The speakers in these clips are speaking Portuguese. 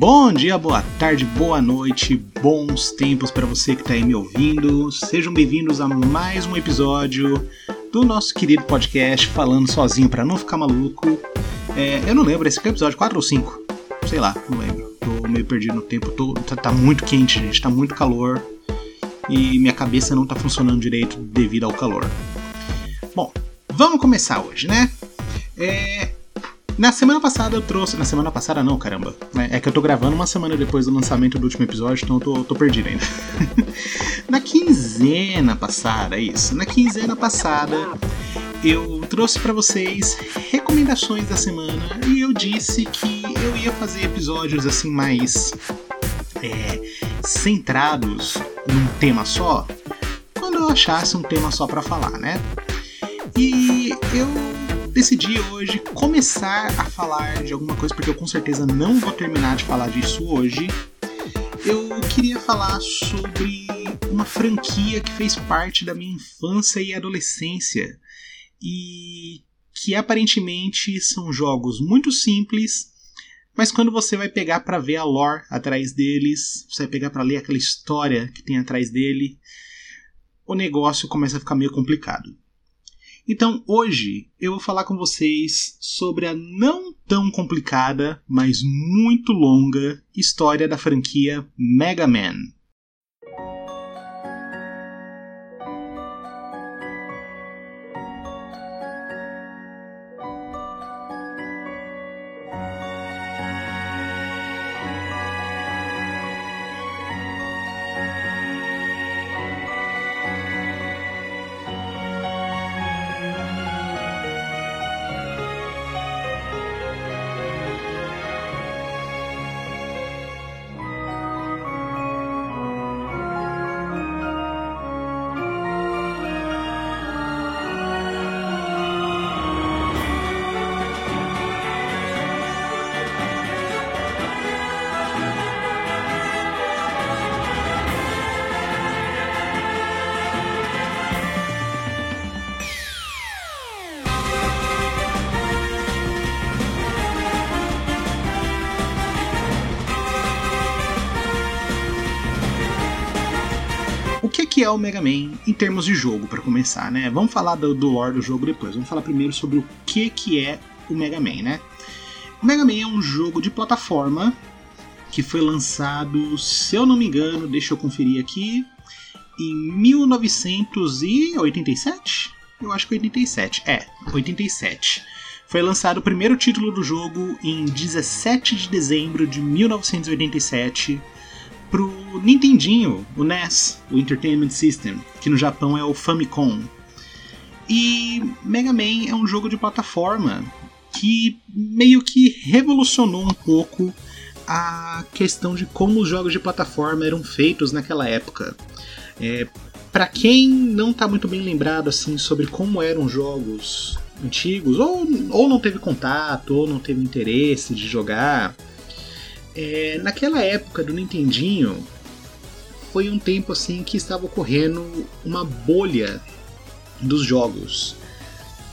Bom dia, boa tarde, boa noite, bons tempos para você que está aí me ouvindo. Sejam bem-vindos a mais um episódio do nosso querido podcast Falando Sozinho para não ficar maluco. É, eu não lembro, esse aqui é o episódio 4 ou 5? Sei lá, não lembro. Tô meio perdido no tempo, tô, tá, tá muito quente, gente, tá muito calor e minha cabeça não tá funcionando direito devido ao calor. Bom, vamos começar hoje, né? É, na semana passada eu trouxe. Na semana passada não, caramba. É, é que eu tô gravando uma semana depois do lançamento do último episódio, então eu tô, tô perdido ainda. na quinzena passada, é isso. Na quinzena passada eu trouxe para vocês recomendações da semana e eu disse que eu ia fazer episódios assim mais é, centrados num tema só, quando eu achasse um tema só para falar, né? E eu decidi hoje começar a falar de alguma coisa, porque eu com certeza não vou terminar de falar disso hoje. Eu queria falar sobre uma franquia que fez parte da minha infância e adolescência e que aparentemente são jogos muito simples, mas quando você vai pegar para ver a lore atrás deles, você vai pegar para ler aquela história que tem atrás dele, o negócio começa a ficar meio complicado. Então hoje eu vou falar com vocês sobre a não tão complicada, mas muito longa história da franquia Mega Man. O Mega Man em termos de jogo, para começar, né? Vamos falar do, do lore do jogo depois. Vamos falar primeiro sobre o que, que é o Mega Man, né? O Mega Man é um jogo de plataforma que foi lançado, se eu não me engano, deixa eu conferir aqui, em 1987? Eu acho que 87. É, 87. Foi lançado o primeiro título do jogo em 17 de dezembro de 1987 pro Nintendinho, o NES, o Entertainment System, que no Japão é o Famicom. E Mega Man é um jogo de plataforma que meio que revolucionou um pouco a questão de como os jogos de plataforma eram feitos naquela época. É, para quem não está muito bem lembrado assim sobre como eram jogos antigos, ou, ou não teve contato, ou não teve interesse de jogar, é, naquela época do Nintendinho, foi um tempo assim que estava ocorrendo uma bolha dos jogos.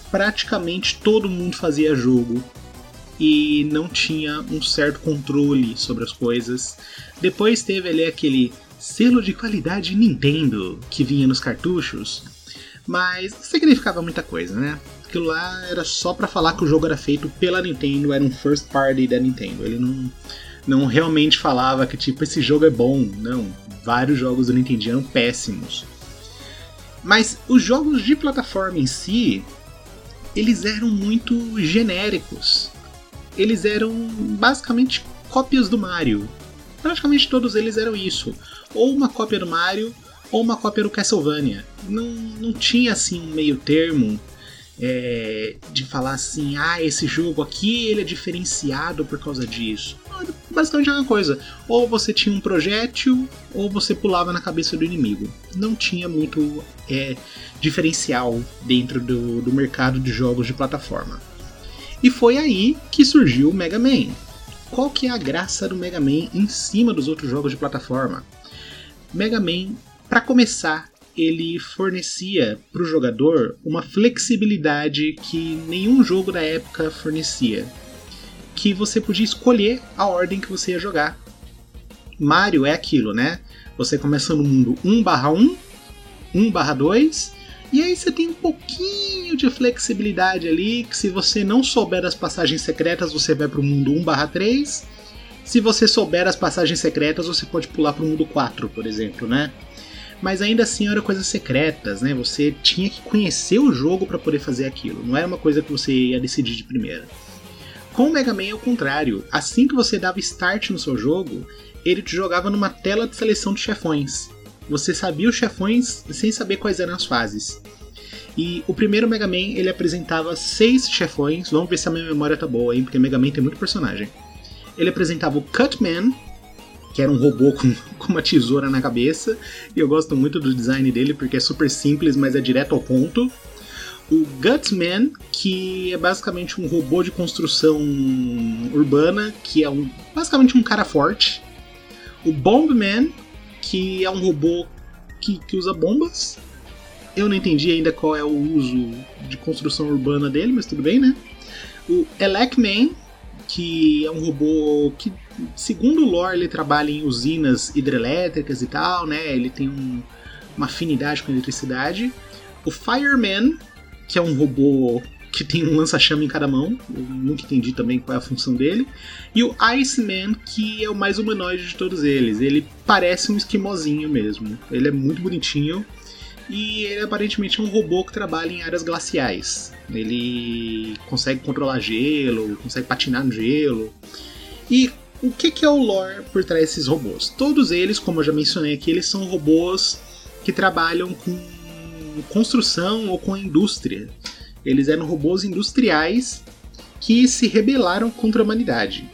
Praticamente todo mundo fazia jogo e não tinha um certo controle sobre as coisas. Depois teve ali aquele selo de qualidade Nintendo que vinha nos cartuchos, mas não significava muita coisa, né? Aquilo lá era só para falar que o jogo era feito pela Nintendo, era um first party da Nintendo. Ele não não realmente falava que tipo esse jogo é bom, não. Vários jogos do Nintendo eram péssimos. Mas os jogos de plataforma em si, eles eram muito genéricos. Eles eram basicamente cópias do Mario. Praticamente todos eles eram isso. Ou uma cópia do Mario, ou uma cópia do Castlevania. Não, não tinha assim um meio termo é, de falar assim, ah, esse jogo aqui ele é diferenciado por causa disso. Basicamente a mesma coisa. Ou você tinha um projétil, ou você pulava na cabeça do inimigo. Não tinha muito é, diferencial dentro do, do mercado de jogos de plataforma. E foi aí que surgiu o Mega Man. Qual que é a graça do Mega Man em cima dos outros jogos de plataforma? Mega Man, para começar, ele fornecia para o jogador uma flexibilidade que nenhum jogo da época fornecia. Que você podia escolher a ordem que você ia jogar. Mario é aquilo, né? Você começa no mundo 1/1, 1/2, e aí você tem um pouquinho de flexibilidade ali, que se você não souber das passagens secretas, você vai para o mundo 1/3. Se você souber as passagens secretas, você pode pular para o mundo 4, por exemplo, né? Mas ainda assim eram coisas secretas, né? Você tinha que conhecer o jogo para poder fazer aquilo. Não era uma coisa que você ia decidir de primeira. Com o Mega Man é o contrário. Assim que você dava start no seu jogo, ele te jogava numa tela de seleção de chefões. Você sabia os chefões sem saber quais eram as fases. E o primeiro Mega Man ele apresentava seis chefões. Vamos ver se a minha memória tá boa, hein? Porque Mega Man tem muito personagem. Ele apresentava o Cutman, que era um robô com, com uma tesoura na cabeça. E eu gosto muito do design dele porque é super simples, mas é direto ao ponto. O Gutsman, que é basicamente um robô de construção urbana, que é um, basicamente um cara forte. O Bombman, que é um robô que, que usa bombas. Eu não entendi ainda qual é o uso de construção urbana dele, mas tudo bem, né? O Elecman, que é um robô que, segundo o lore, ele trabalha em usinas hidrelétricas e tal, né? Ele tem um, uma afinidade com eletricidade. O Fireman, que é um robô que tem um lança-chama em cada mão. Eu nunca entendi também qual é a função dele. E o Iceman, que é o mais humanoide de todos eles. Ele parece um esquimozinho mesmo. Ele é muito bonitinho. E ele aparentemente é um robô que trabalha em áreas glaciais. Ele consegue controlar gelo, consegue patinar no gelo. E o que, que é o lore por trás desses robôs? Todos eles, como eu já mencionei aqui, eles são robôs que trabalham com construção ou com a indústria. Eles eram robôs industriais que se rebelaram contra a humanidade.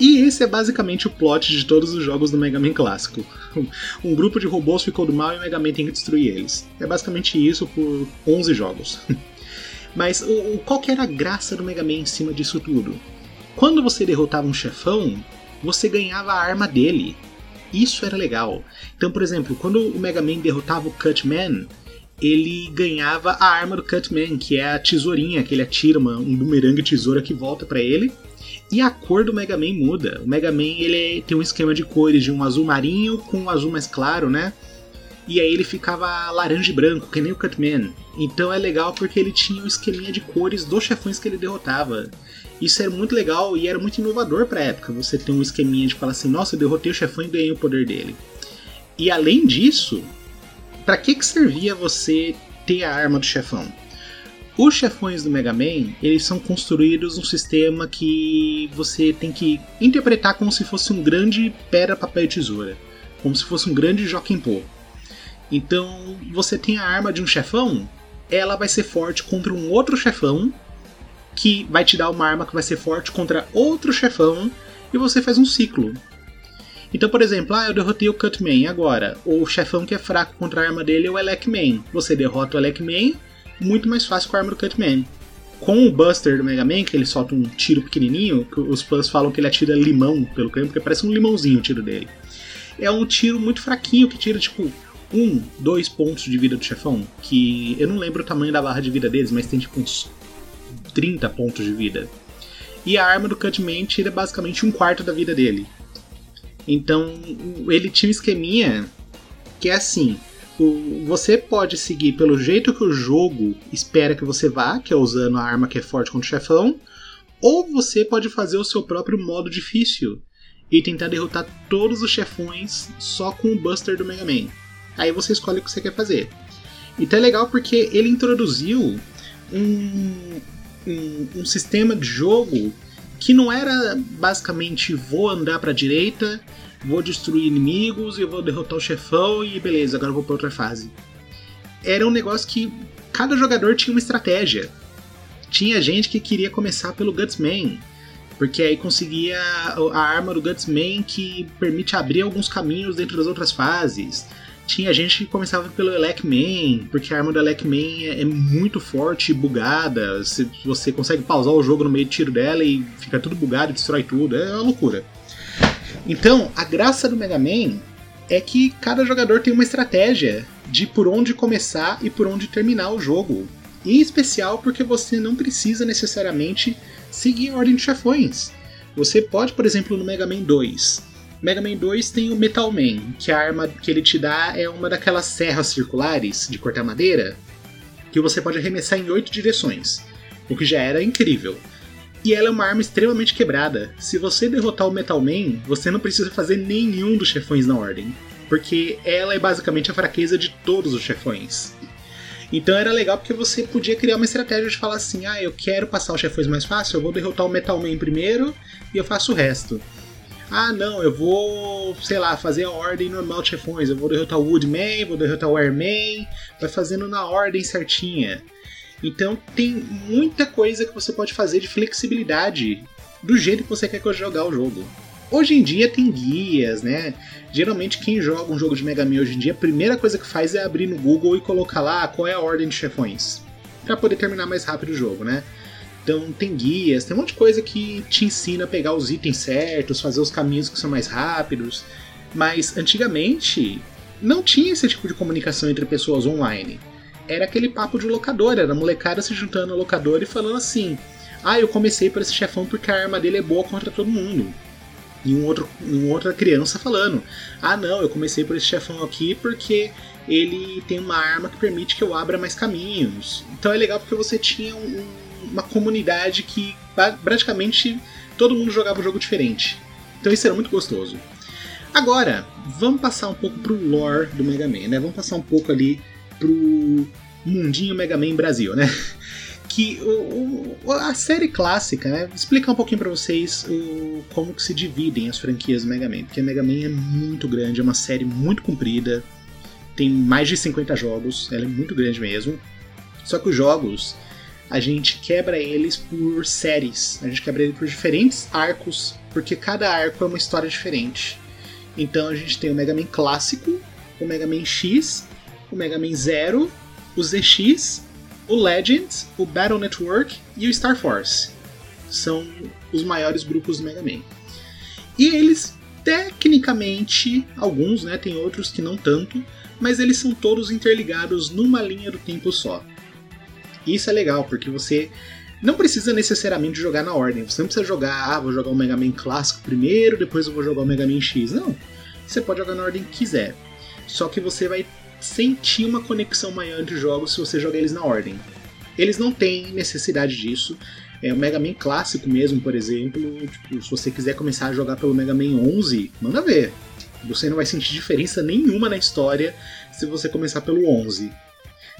E esse é basicamente o plot de todos os jogos do Mega Man clássico. Um grupo de robôs ficou do mal e o Mega Man tem que destruir eles. É basicamente isso por 11 jogos. Mas o, qual que era a graça do Mega Man em cima disso tudo? Quando você derrotava um chefão, você ganhava a arma dele. Isso era legal. Então, por exemplo, quando o Mega Man derrotava o Cutman, ele ganhava a arma do Cutman, que é a tesourinha que ele atira, uma, um bumerangue tesoura que volta para ele. E a cor do Mega Man muda. O Mega Man ele tem um esquema de cores de um azul marinho com um azul mais claro, né? E aí ele ficava laranja e branco, que nem o Cutman. Então é legal porque ele tinha um esqueminha de cores dos chefões que ele derrotava. Isso era muito legal e era muito inovador pra época. Você ter um esqueminha de falar assim, nossa, eu derrotei o chefão e ganhei o poder dele. E além disso, para que, que servia você ter a arma do chefão? Os chefões do Mega Man, eles são construídos num sistema que você tem que interpretar como se fosse um grande pedra, papel e tesoura. Como se fosse um grande Joaquim Pô. Então, você tem a arma de um chefão, ela vai ser forte contra um outro chefão, que vai te dar uma arma que vai ser forte contra outro chefão, e você faz um ciclo. Então, por exemplo, ah, eu derrotei o Cutman agora. O chefão que é fraco contra a arma dele é o Elecman. Você derrota o Elecman muito mais fácil com a arma do Cutman. Com o Buster do Mega Man, que ele solta um tiro pequenininho, que os fãs falam que ele atira limão pelo campo, porque parece um limãozinho o tiro dele. É um tiro muito fraquinho, que tira tipo um, dois pontos de vida do chefão, que eu não lembro o tamanho da barra de vida deles, mas tem tipo uns 30 pontos de vida. E a arma do Cutman tira basicamente um quarto da vida dele. Então, ele tinha um esqueminha que é assim: o, você pode seguir pelo jeito que o jogo espera que você vá, que é usando a arma que é forte contra o chefão, ou você pode fazer o seu próprio modo difícil e tentar derrotar todos os chefões só com o Buster do Mega Man. Aí você escolhe o que você quer fazer. Então é legal porque ele introduziu um, um, um sistema de jogo que não era basicamente vou andar para a direita, vou destruir inimigos e vou derrotar o chefão e beleza, agora vou para outra fase. Era um negócio que cada jogador tinha uma estratégia. Tinha gente que queria começar pelo Gutsman, porque aí conseguia a arma do Gutsman que permite abrir alguns caminhos dentro das outras fases. Tinha gente que começava pelo Elecman, porque a arma do Elecman é, é muito forte e bugada. Você, você consegue pausar o jogo no meio de tiro dela e fica tudo bugado e destrói tudo. É uma loucura. Então, a graça do Mega Man é que cada jogador tem uma estratégia de por onde começar e por onde terminar o jogo. Em especial porque você não precisa necessariamente seguir a ordem de chefões. Você pode, por exemplo, no Mega Man 2. Mega Man 2 tem o Metal Man, que a arma que ele te dá é uma daquelas serras circulares de cortar madeira, que você pode arremessar em oito direções, o que já era incrível. E ela é uma arma extremamente quebrada. Se você derrotar o Metal Man, você não precisa fazer nenhum dos chefões na ordem, porque ela é basicamente a fraqueza de todos os chefões. Então era legal porque você podia criar uma estratégia de falar assim: ah, eu quero passar os chefões mais fácil, eu vou derrotar o Metal Man primeiro e eu faço o resto. Ah, não, eu vou, sei lá, fazer a ordem normal de chefões. Eu vou derrotar o Woodman, vou derrotar o Airman, vai fazendo na ordem certinha. Então tem muita coisa que você pode fazer de flexibilidade do jeito que você quer jogar o jogo. Hoje em dia tem guias, né? Geralmente quem joga um jogo de Mega Man hoje em dia, a primeira coisa que faz é abrir no Google e colocar lá qual é a ordem de chefões. para poder terminar mais rápido o jogo, né? Então tem guias, tem um monte de coisa que te ensina a pegar os itens certos, fazer os caminhos que são mais rápidos. Mas antigamente não tinha esse tipo de comunicação entre pessoas online. Era aquele papo de locadora, era a molecada se juntando no locador e falando assim: Ah, eu comecei por esse chefão porque a arma dele é boa contra todo mundo e um outro, uma outra criança falando: Ah, não, eu comecei por esse chefão aqui porque ele tem uma arma que permite que eu abra mais caminhos. Então é legal porque você tinha um, uma comunidade que praticamente todo mundo jogava um jogo diferente. Então isso era muito gostoso. Agora, vamos passar um pouco pro lore do Mega Man, né? Vamos passar um pouco ali pro mundinho Mega Man Brasil, né? que o, o, a série clássica, né? Explicar um pouquinho para vocês o, como que se dividem as franquias do Mega Man, porque Mega Man é muito grande, é uma série muito comprida, tem mais de 50 jogos, ela é muito grande mesmo. Só que os jogos a gente quebra eles por séries, a gente quebra eles por diferentes arcos, porque cada arco é uma história diferente. Então a gente tem o Mega Man clássico, o Mega Man X, o Mega Man Zero, o ZX o Legends, o Battle Network e o Star Force. São os maiores grupos do Mega Man. E eles, tecnicamente, alguns, né, tem outros que não tanto, mas eles são todos interligados numa linha do tempo só. Isso é legal, porque você não precisa necessariamente jogar na ordem. Você não precisa jogar, ah, vou jogar o Mega Man clássico primeiro, depois eu vou jogar o Mega Man X. Não. Você pode jogar na ordem que quiser. Só que você vai sentir uma conexão maior entre jogos se você jogar eles na ordem. Eles não têm necessidade disso. É, o Mega Man clássico mesmo, por exemplo, tipo, se você quiser começar a jogar pelo Mega Man 11, manda ver. Você não vai sentir diferença nenhuma na história se você começar pelo 11.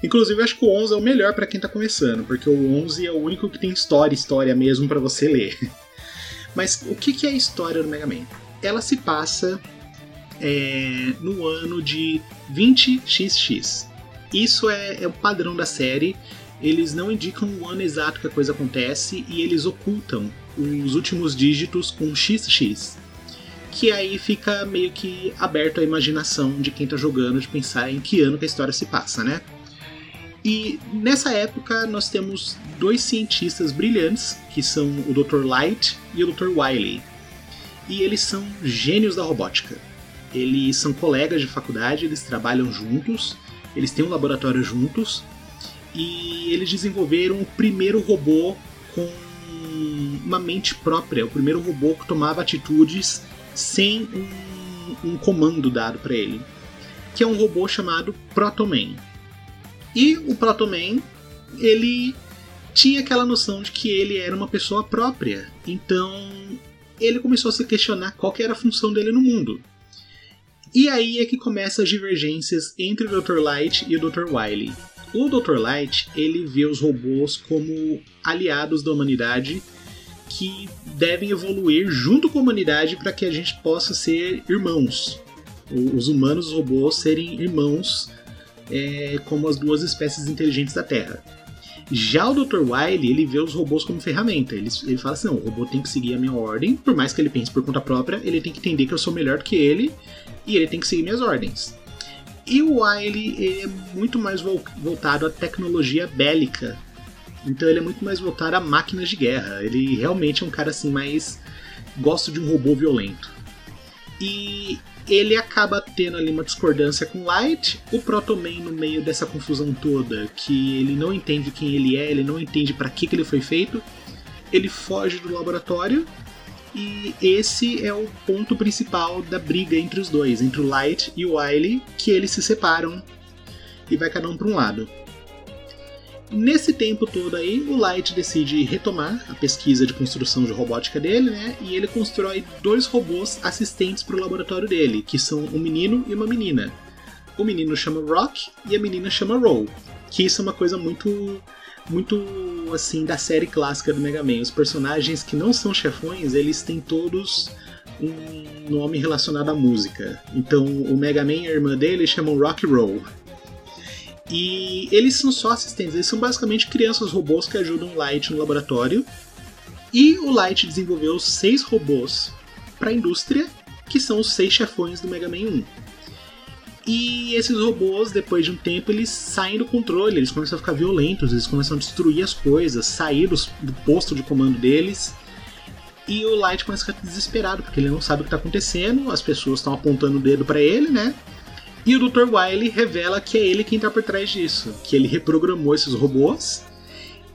Inclusive, acho que o 11 é o melhor para quem tá começando, porque o 11 é o único que tem história, história mesmo para você ler. Mas o que é a história do Mega Man? Ela se passa é, no ano de 20xx. Isso é, é o padrão da série. Eles não indicam o ano exato que a coisa acontece e eles ocultam os últimos dígitos com XX. Que aí fica meio que aberto à imaginação de quem está jogando de pensar em que ano que a história se passa, né? E nessa época nós temos dois cientistas brilhantes, que são o Dr. Light e o Dr. Wily. E eles são gênios da robótica. Eles são colegas de faculdade, eles trabalham juntos, eles têm um laboratório juntos e eles desenvolveram o primeiro robô com uma mente própria, o primeiro robô que tomava atitudes sem um, um comando dado para ele, que é um robô chamado Protoman. E o Protoman, ele tinha aquela noção de que ele era uma pessoa própria, então ele começou a se questionar qual era a função dele no mundo. E aí é que começam as divergências entre o Dr. Light e o Dr. Wily. O Dr. Light, ele vê os robôs como aliados da humanidade que devem evoluir junto com a humanidade para que a gente possa ser irmãos. Os humanos e os robôs serem irmãos é, como as duas espécies inteligentes da Terra. Já o Dr. Wily, ele vê os robôs como ferramenta. Ele, ele fala assim: não, o robô tem que seguir a minha ordem, por mais que ele pense por conta própria, ele tem que entender que eu sou melhor que ele e ele tem que seguir minhas ordens. E o Wily é muito mais voltado à tecnologia bélica. Então ele é muito mais voltado a máquinas de guerra. Ele realmente é um cara assim mais gosta de um robô violento. E ele acaba tendo ali uma discordância com Light, o Protoman no meio dessa confusão toda, que ele não entende quem ele é, ele não entende para que, que ele foi feito, ele foge do laboratório e esse é o ponto principal da briga entre os dois, entre o Light e o Wily, que eles se separam e vai cada um para um lado. Nesse tempo todo aí, o Light decide retomar a pesquisa de construção de robótica dele, né? E ele constrói dois robôs assistentes para o laboratório dele, que são um menino e uma menina. O menino chama Rock e a menina chama Roll. Que isso é uma coisa muito muito assim da série clássica do Mega Man. Os personagens que não são chefões, eles têm todos um nome relacionado à música. Então, o Mega Man e a irmã dele chamam Rock Roll. E eles são só assistentes, eles são basicamente crianças robôs que ajudam o Light no laboratório. E o Light desenvolveu seis robôs para a indústria, que são os seis chefões do Mega Man 1. E esses robôs, depois de um tempo, eles saem do controle, eles começam a ficar violentos, eles começam a destruir as coisas, sair do, posto de comando deles. E o Light começa a ficar desesperado, porque ele não sabe o que está acontecendo, as pessoas estão apontando o dedo para ele, né? E o Dr. Wily revela que é ele quem está por trás disso, que ele reprogramou esses robôs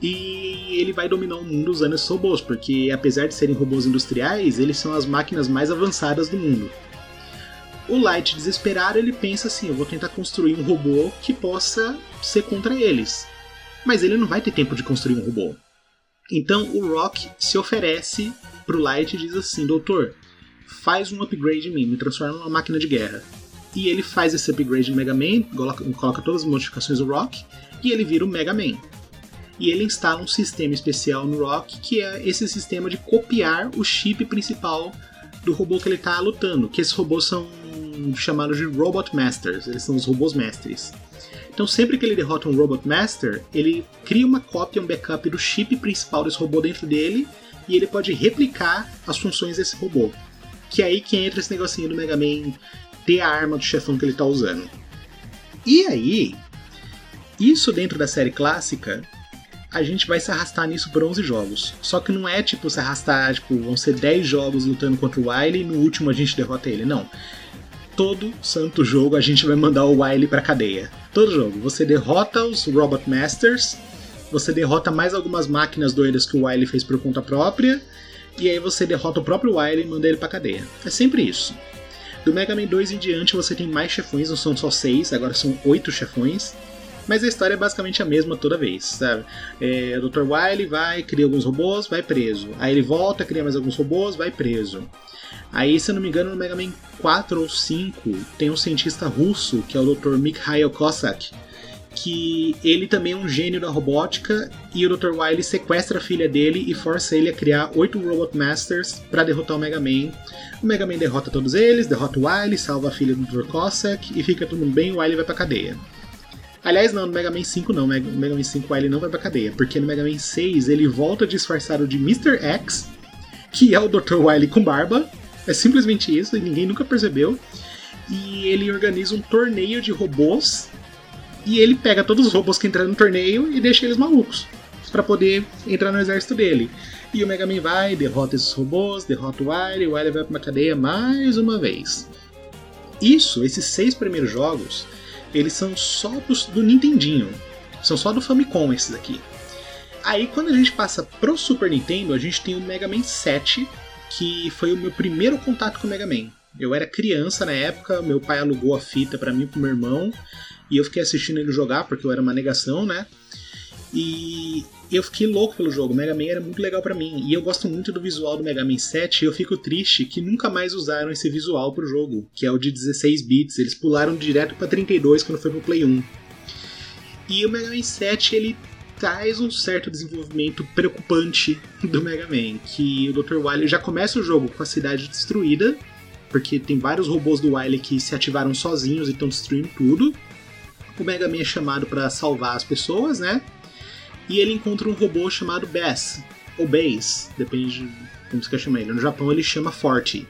e ele vai dominar o mundo usando esses robôs, porque apesar de serem robôs industriais, eles são as máquinas mais avançadas do mundo. O Light, desesperado, ele pensa assim: eu vou tentar construir um robô que possa ser contra eles. Mas ele não vai ter tempo de construir um robô. Então o Rock se oferece pro Light e diz assim: Doutor, faz um upgrade em mim, me transforma numa máquina de guerra. E ele faz esse upgrade no Mega Man, coloca, todas as modificações do Rock, e ele vira o Mega Man. E ele instala um sistema especial no Rock, que é esse sistema de copiar o chip principal do robô que ele está lutando. Que esses robôs são chamados de Robot Masters, eles são os robôs mestres. Então, sempre que ele derrota um Robot Master, ele cria uma cópia, um backup do chip principal desse robô dentro dele e ele pode replicar as funções desse robô. Que é aí que entra esse negocinho do Mega Man ter a arma do chefão que ele está usando. E aí, isso dentro da série clássica, a gente vai se arrastar nisso por 11 jogos. Só que não é tipo se arrastar, tipo, vão ser 10 jogos lutando contra o Wily e no último a gente derrota ele. Não todo santo jogo a gente vai mandar o Wily pra cadeia. Todo jogo. Você derrota os Robot Masters, você derrota mais algumas máquinas doidas que o Wily fez por conta própria, e aí você derrota o próprio Wily e manda ele pra cadeia. É sempre isso. Do Mega Man 2 em diante você tem mais chefões, não são só seis, agora são oito chefões. Mas a história é basicamente a mesma toda vez, sabe? É, o Dr. Wily vai, cria alguns robôs, vai preso. Aí ele volta, cria mais alguns robôs, vai preso. Aí, se eu não me engano, no Mega Man 4 ou 5 tem um cientista russo, que é o Dr. Mikhail Kossak, que ele também é um gênio da robótica e o Dr. Wily sequestra a filha dele e força ele a criar oito Robot Masters para derrotar o Mega Man. O Mega Man derrota todos eles, derrota o Wily, salva a filha do Dr. Cossack e fica mundo bem o Wily vai pra cadeia. Aliás, não, no Mega Man 5 não, no Mega Man 5 o Wily não vai pra cadeia, porque no Mega Man 6 ele volta disfarçado de Mr. X, que é o Dr. Wily com barba, é simplesmente isso, e ninguém nunca percebeu. E ele organiza um torneio de robôs. E ele pega todos os robôs que entraram no torneio e deixa eles malucos. para poder entrar no exército dele. E o Mega Man vai, derrota esses robôs, derrota o Wily, o Wily vai pra uma cadeia mais uma vez. Isso, esses seis primeiros jogos, eles são só do, do Nintendinho. São só do Famicom esses aqui. Aí quando a gente passa pro Super Nintendo, a gente tem o Mega Man 7, que foi o meu primeiro contato com o Mega Man. Eu era criança na época, meu pai alugou a fita para mim e pro meu irmão, e eu fiquei assistindo ele jogar porque eu era uma negação, né? E eu fiquei louco pelo jogo. Mega Man era muito legal para mim. E eu gosto muito do visual do Mega Man 7 e eu fico triste que nunca mais usaram esse visual pro jogo, que é o de 16 bits. Eles pularam direto para 32 quando foi pro Play 1. E o Mega Man 7 ele traz um certo desenvolvimento preocupante do Mega Man, que o Dr. Wily já começa o jogo com a cidade destruída, porque tem vários robôs do Wily que se ativaram sozinhos e estão destruindo tudo. O Mega Man é chamado para salvar as pessoas, né? E ele encontra um robô chamado Bass, ou Bass, depende de como você quer chamar ele. No Japão ele chama Forte.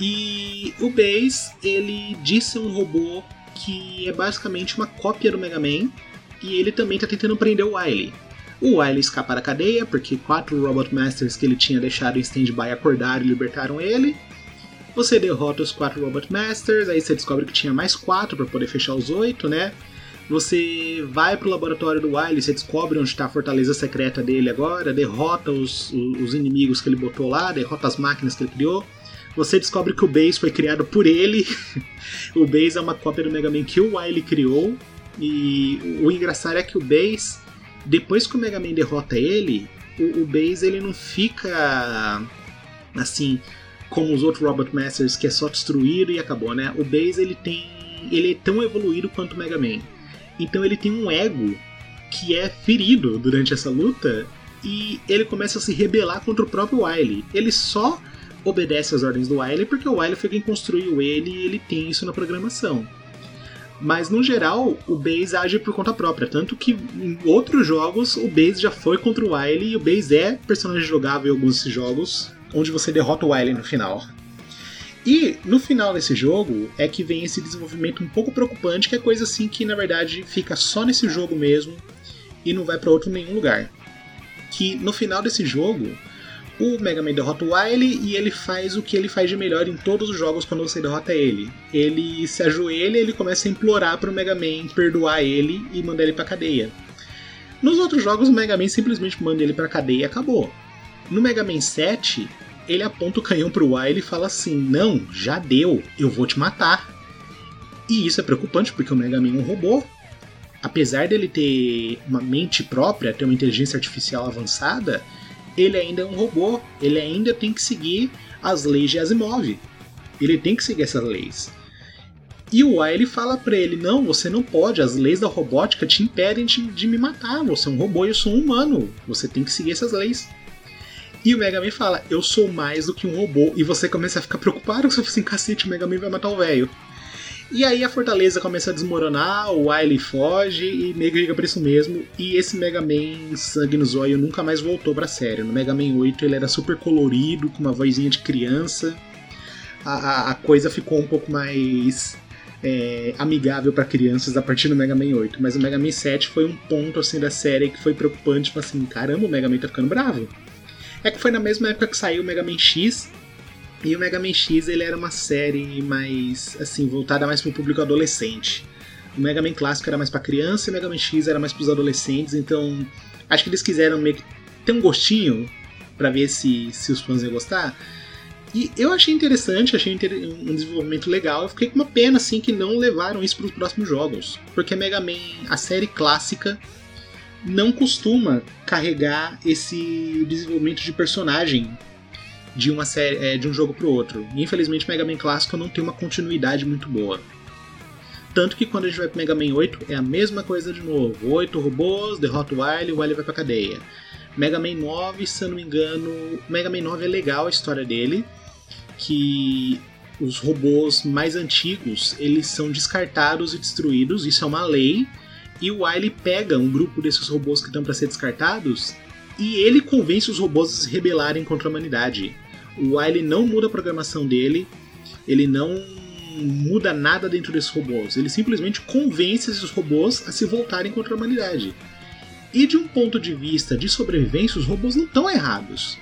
E o Bass, ele disse um robô que é basicamente uma cópia do Mega Man, e ele também está tentando prender o Wily. O Wily escapa da cadeia, porque quatro Robot Masters que ele tinha deixado em stand-by acordaram e libertaram ele. Você derrota os quatro Robot Masters, aí você descobre que tinha mais quatro para poder fechar os oito, né? Você vai pro laboratório do Wily, você descobre onde está a fortaleza secreta dele agora, derrota os, os inimigos que ele botou lá, derrota as máquinas que ele criou. Você descobre que o Base foi criado por ele. o Base é uma cópia do Mega Man que o Wily criou. E o engraçado é que o Base, depois que o Mega Man derrota ele, o, o Base ele não fica assim como os outros Robot Masters que é só destruído e acabou, né? O Base ele tem ele é tão evoluído quanto o Mega Man. Então ele tem um ego que é ferido durante essa luta e ele começa a se rebelar contra o próprio Wily. Ele só obedece às ordens do Wily porque o Wily foi quem construiu ele e ele tem isso na programação. Mas no geral, o Base age por conta própria, tanto que em outros jogos o Base já foi contra o Wily e o Base é personagem jogável em alguns jogos, onde você derrota o Wily no final. E no final desse jogo é que vem esse desenvolvimento um pouco preocupante, que é coisa assim que na verdade fica só nesse jogo mesmo e não vai para outro nenhum lugar. Que no final desse jogo, o Mega Man derrota o Wily e ele faz o que ele faz de melhor em todos os jogos quando você derrota ele. Ele se ajoelha e ele começa a implorar para o Mega Man perdoar ele e mandar ele para cadeia. Nos outros jogos, o Mega Man simplesmente manda ele para cadeia e acabou. No Mega Man 7, ele aponta o canhão pro Wily e fala assim: Não, já deu, eu vou te matar. E isso é preocupante porque o Mega Man é um robô. Apesar dele ter uma mente própria, ter uma inteligência artificial avançada, ele ainda é um robô. Ele ainda tem que seguir as leis de Asimov. Ele tem que seguir essas leis. E o Wily fala para ele: Não, você não pode, as leis da robótica te impedem de, de me matar. Você é um robô e eu sou um humano. Você tem que seguir essas leis. E o Mega Man fala, eu sou mais do que um robô. E você começa a ficar preocupado, você fala assim, cacete, o Mega Man vai matar o velho. E aí a fortaleza começa a desmoronar, o Wily foge e que fica por isso mesmo. E esse Mega Man Sangue no Zóio nunca mais voltou pra série. No Mega Man 8 ele era super colorido, com uma vozinha de criança. A, a, a coisa ficou um pouco mais é, amigável para crianças a partir do Mega Man 8. Mas o Mega Man 7 foi um ponto assim da série que foi preocupante, tipo assim, caramba, o Mega Man tá ficando bravo. É que foi na mesma época que saiu o Mega Man X. E o Mega Man X ele era uma série mais assim voltada mais para o público adolescente. O Mega Man clássico era mais para criança e o Mega Man X era mais para os adolescentes. Então acho que eles quiseram meio que ter um gostinho para ver se, se os fãs iam gostar. E eu achei interessante, achei um desenvolvimento legal. Eu fiquei com uma pena assim que não levaram isso para os próximos jogos, porque Mega Man, a série clássica, não costuma carregar esse desenvolvimento de personagem de uma série, é, de um jogo para o outro. E, infelizmente, Mega Man clássico não tem uma continuidade muito boa. Tanto que quando a gente vai pro Mega Man 8 é a mesma coisa de novo. Oito robôs, derrota o Wily, o Wily vai pra cadeia. Mega Man 9, se eu não me engano, Mega Man 9 é legal a história dele, que os robôs mais antigos, eles são descartados e destruídos, isso é uma lei, e o Wily pega um grupo desses robôs que estão para ser descartados e ele convence os robôs a se rebelarem contra a humanidade. O Wily não muda a programação dele, ele não muda nada dentro desses robôs, ele simplesmente convence esses robôs a se voltarem contra a humanidade. E de um ponto de vista de sobrevivência, os robôs não estão errados.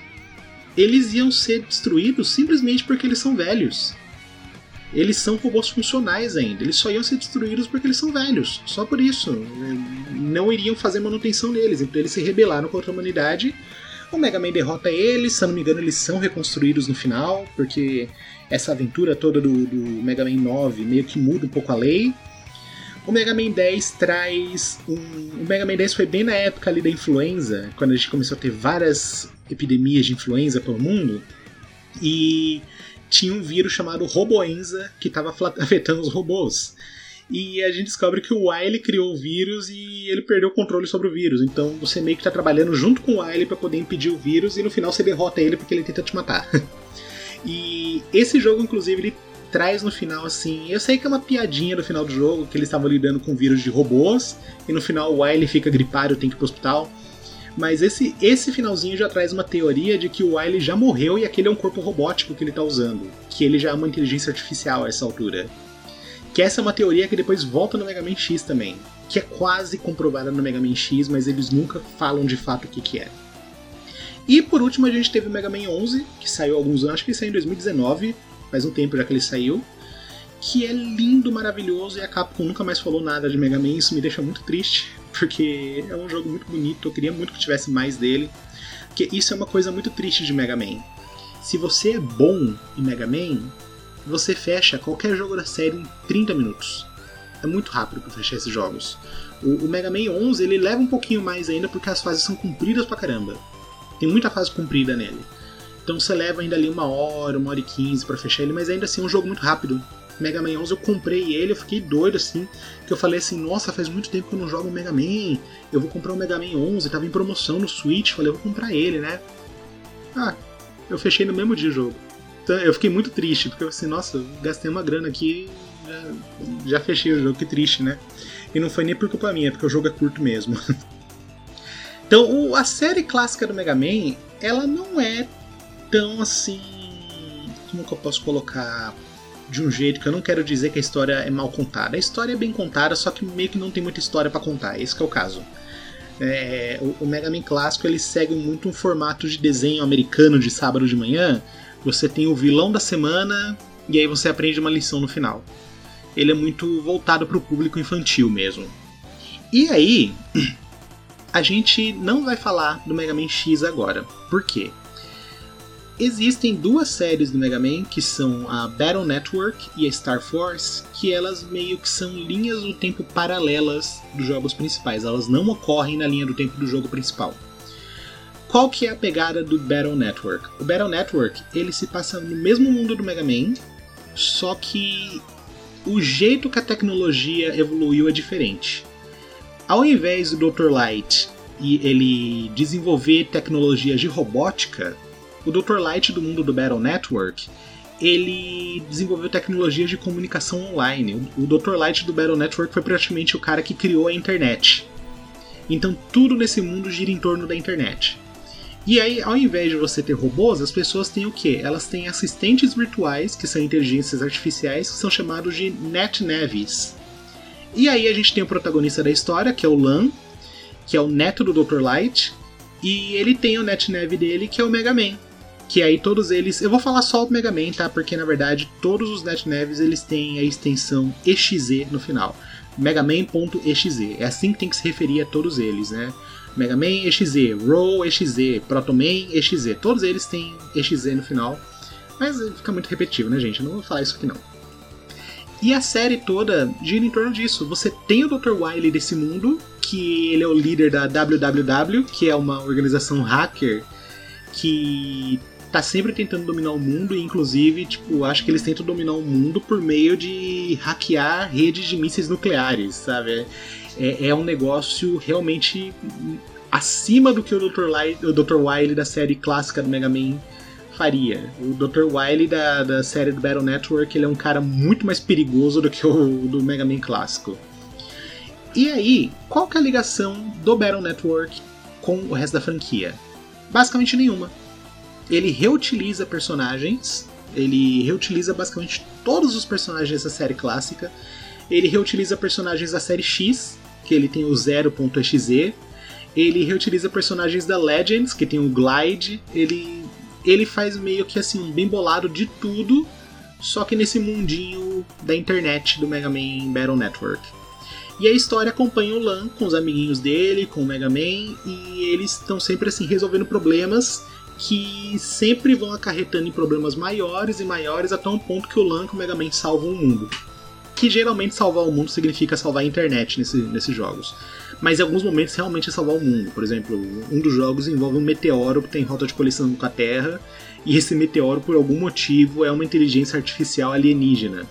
Eles iam ser destruídos simplesmente porque eles são velhos eles são robôs funcionais ainda. Eles só iam ser destruídos porque eles são velhos. Só por isso. Não iriam fazer manutenção neles. Então eles se rebelaram contra a humanidade. O Mega Man derrota eles, se eu não me engano, eles são reconstruídos no final, porque essa aventura toda do, do Mega Man 9 meio que muda um pouco a lei. O Mega Man 10 traz um. O Mega Man 10 foi bem na época ali da influenza, quando a gente começou a ter várias epidemias de influenza pelo mundo. E tinha um vírus chamado Roboenza que estava afetando os robôs. E a gente descobre que o Wily criou o vírus e ele perdeu o controle sobre o vírus. Então você meio que está trabalhando junto com o Wily para poder impedir o vírus e no final você derrota ele porque ele tenta te matar. e esse jogo, inclusive, ele traz no final assim. Eu sei que é uma piadinha no final do jogo, que eles estavam lidando com vírus de robôs, e no final o Wily fica gripado e tem que ir pro hospital. Mas esse, esse finalzinho já traz uma teoria de que o Wily já morreu e aquele é um corpo robótico que ele está usando. Que ele já é uma inteligência artificial a essa altura. Que essa é uma teoria que depois volta no Mega Man X também. Que é quase comprovada no Mega Man X, mas eles nunca falam de fato o que, que é. E por último a gente teve o Mega Man 11, que saiu há alguns anos, acho que saiu em 2019. faz um tempo já que ele saiu, que é lindo, maravilhoso, e a Capcom nunca mais falou nada de Mega Man, isso me deixa muito triste, porque é um jogo muito bonito, eu queria muito que tivesse mais dele, porque isso é uma coisa muito triste de Mega Man. Se você é bom em Mega Man, você fecha qualquer jogo da série em 30 minutos. É muito rápido para fechar esses jogos. O, o, Mega Man 11 ele leva um pouquinho mais ainda porque as fases são compridas pra caramba. Tem muita fase comprida nele. Então você leva ainda ali uma hora, uma hora e quinze para fechar ele, mas ainda assim é um jogo muito rápido. Mega Man 11 eu comprei ele, eu fiquei doido assim, que eu falei assim, nossa, faz muito tempo que eu não jogo Mega Man, eu vou comprar o Mega Man 11, tava em promoção no Switch, falei, eu vou comprar ele, né? Ah, eu fechei no mesmo dia o jogo. Então eu fiquei muito triste, porque eu assim, nossa, gastei uma grana aqui, já, já fechei o jogo, que triste, né? E não foi nem por culpa minha, porque o jogo é curto mesmo. então, o, a série clássica do Mega Man, ela não é tão assim. Como que eu posso colocar? De um jeito que eu não quero dizer que a história é mal contada. A história é bem contada, só que meio que não tem muita história para contar. Esse é o caso. É, o, o Mega Man clássico ele segue muito um formato de desenho americano de sábado de manhã. Você tem o vilão da semana e aí você aprende uma lição no final ele é muito voltado para o público infantil mesmo. E aí, a gente não vai falar do Mega Man X agora. Por quê? Existem duas séries do Mega Man que são a Battle Network e a Star Force, que elas meio que são linhas do tempo paralelas dos jogos principais. Elas não ocorrem na linha do tempo do jogo principal. Qual que é a pegada do Battle Network? O Battle Network ele se passa no mesmo mundo do Mega Man, só que o jeito que a tecnologia evoluiu é diferente. Ao invés do Dr. Light e ele desenvolver tecnologias de robótica, o Dr. Light do mundo do Battle Network ele desenvolveu tecnologias de comunicação online. O Dr. Light do Battle Network foi praticamente o cara que criou a internet. Então tudo nesse mundo gira em torno da internet. E aí, ao invés de você ter robôs, as pessoas têm o quê? Elas têm assistentes virtuais, que são inteligências artificiais, que são chamados de NetNavis. E aí a gente tem o protagonista da história, que é o Lan, que é o neto do Dr. Light, e ele tem o NetNav dele, que é o Mega Man. Que aí todos eles. Eu vou falar só o Mega Man, tá? Porque na verdade todos os NetNavs eles têm a extensão EXE no final. Megaman.exe. É assim que tem que se referir a todos eles, né? Mega Man EXE, Roll EXE, Proto Man EXE. Todos eles têm EXE no final. Mas fica muito repetitivo, né, gente? Eu não vou falar isso aqui não. E a série toda gira em torno disso. Você tem o Dr. Wily desse mundo, que ele é o líder da WWW, que é uma organização hacker que tá sempre tentando dominar o mundo e inclusive, tipo, acho que eles tentam dominar o mundo por meio de hackear redes de mísseis nucleares, sabe? é, é um negócio realmente acima do que o Dr. Light, o Dr. Wily da série clássica do Mega Man faria. O Dr. Wily da, da série do Battle Network ele é um cara muito mais perigoso do que o do Mega Man clássico. E aí, qual que é a ligação do Battle Network com o resto da franquia? Basicamente nenhuma. Ele reutiliza personagens, ele reutiliza basicamente todos os personagens da série clássica, ele reutiliza personagens da série X, que ele tem o 0.exe. Ele reutiliza personagens da Legends, que tem o Glide. Ele, ele faz meio que assim, um bem bolado de tudo, só que nesse mundinho da internet do Mega Man Battle Network. E a história acompanha o Lan com os amiguinhos dele, com o Mega Man, e eles estão sempre assim resolvendo problemas que sempre vão acarretando em problemas maiores e maiores até um ponto que o Lan e o Mega Man salvam o mundo que geralmente salvar o mundo significa salvar a internet nesse, nesses jogos. Mas em alguns momentos realmente é salvar o mundo. Por exemplo, um dos jogos envolve um meteoro que tem rota de colisão com a Terra, e esse meteoro, por algum motivo, é uma inteligência artificial alienígena.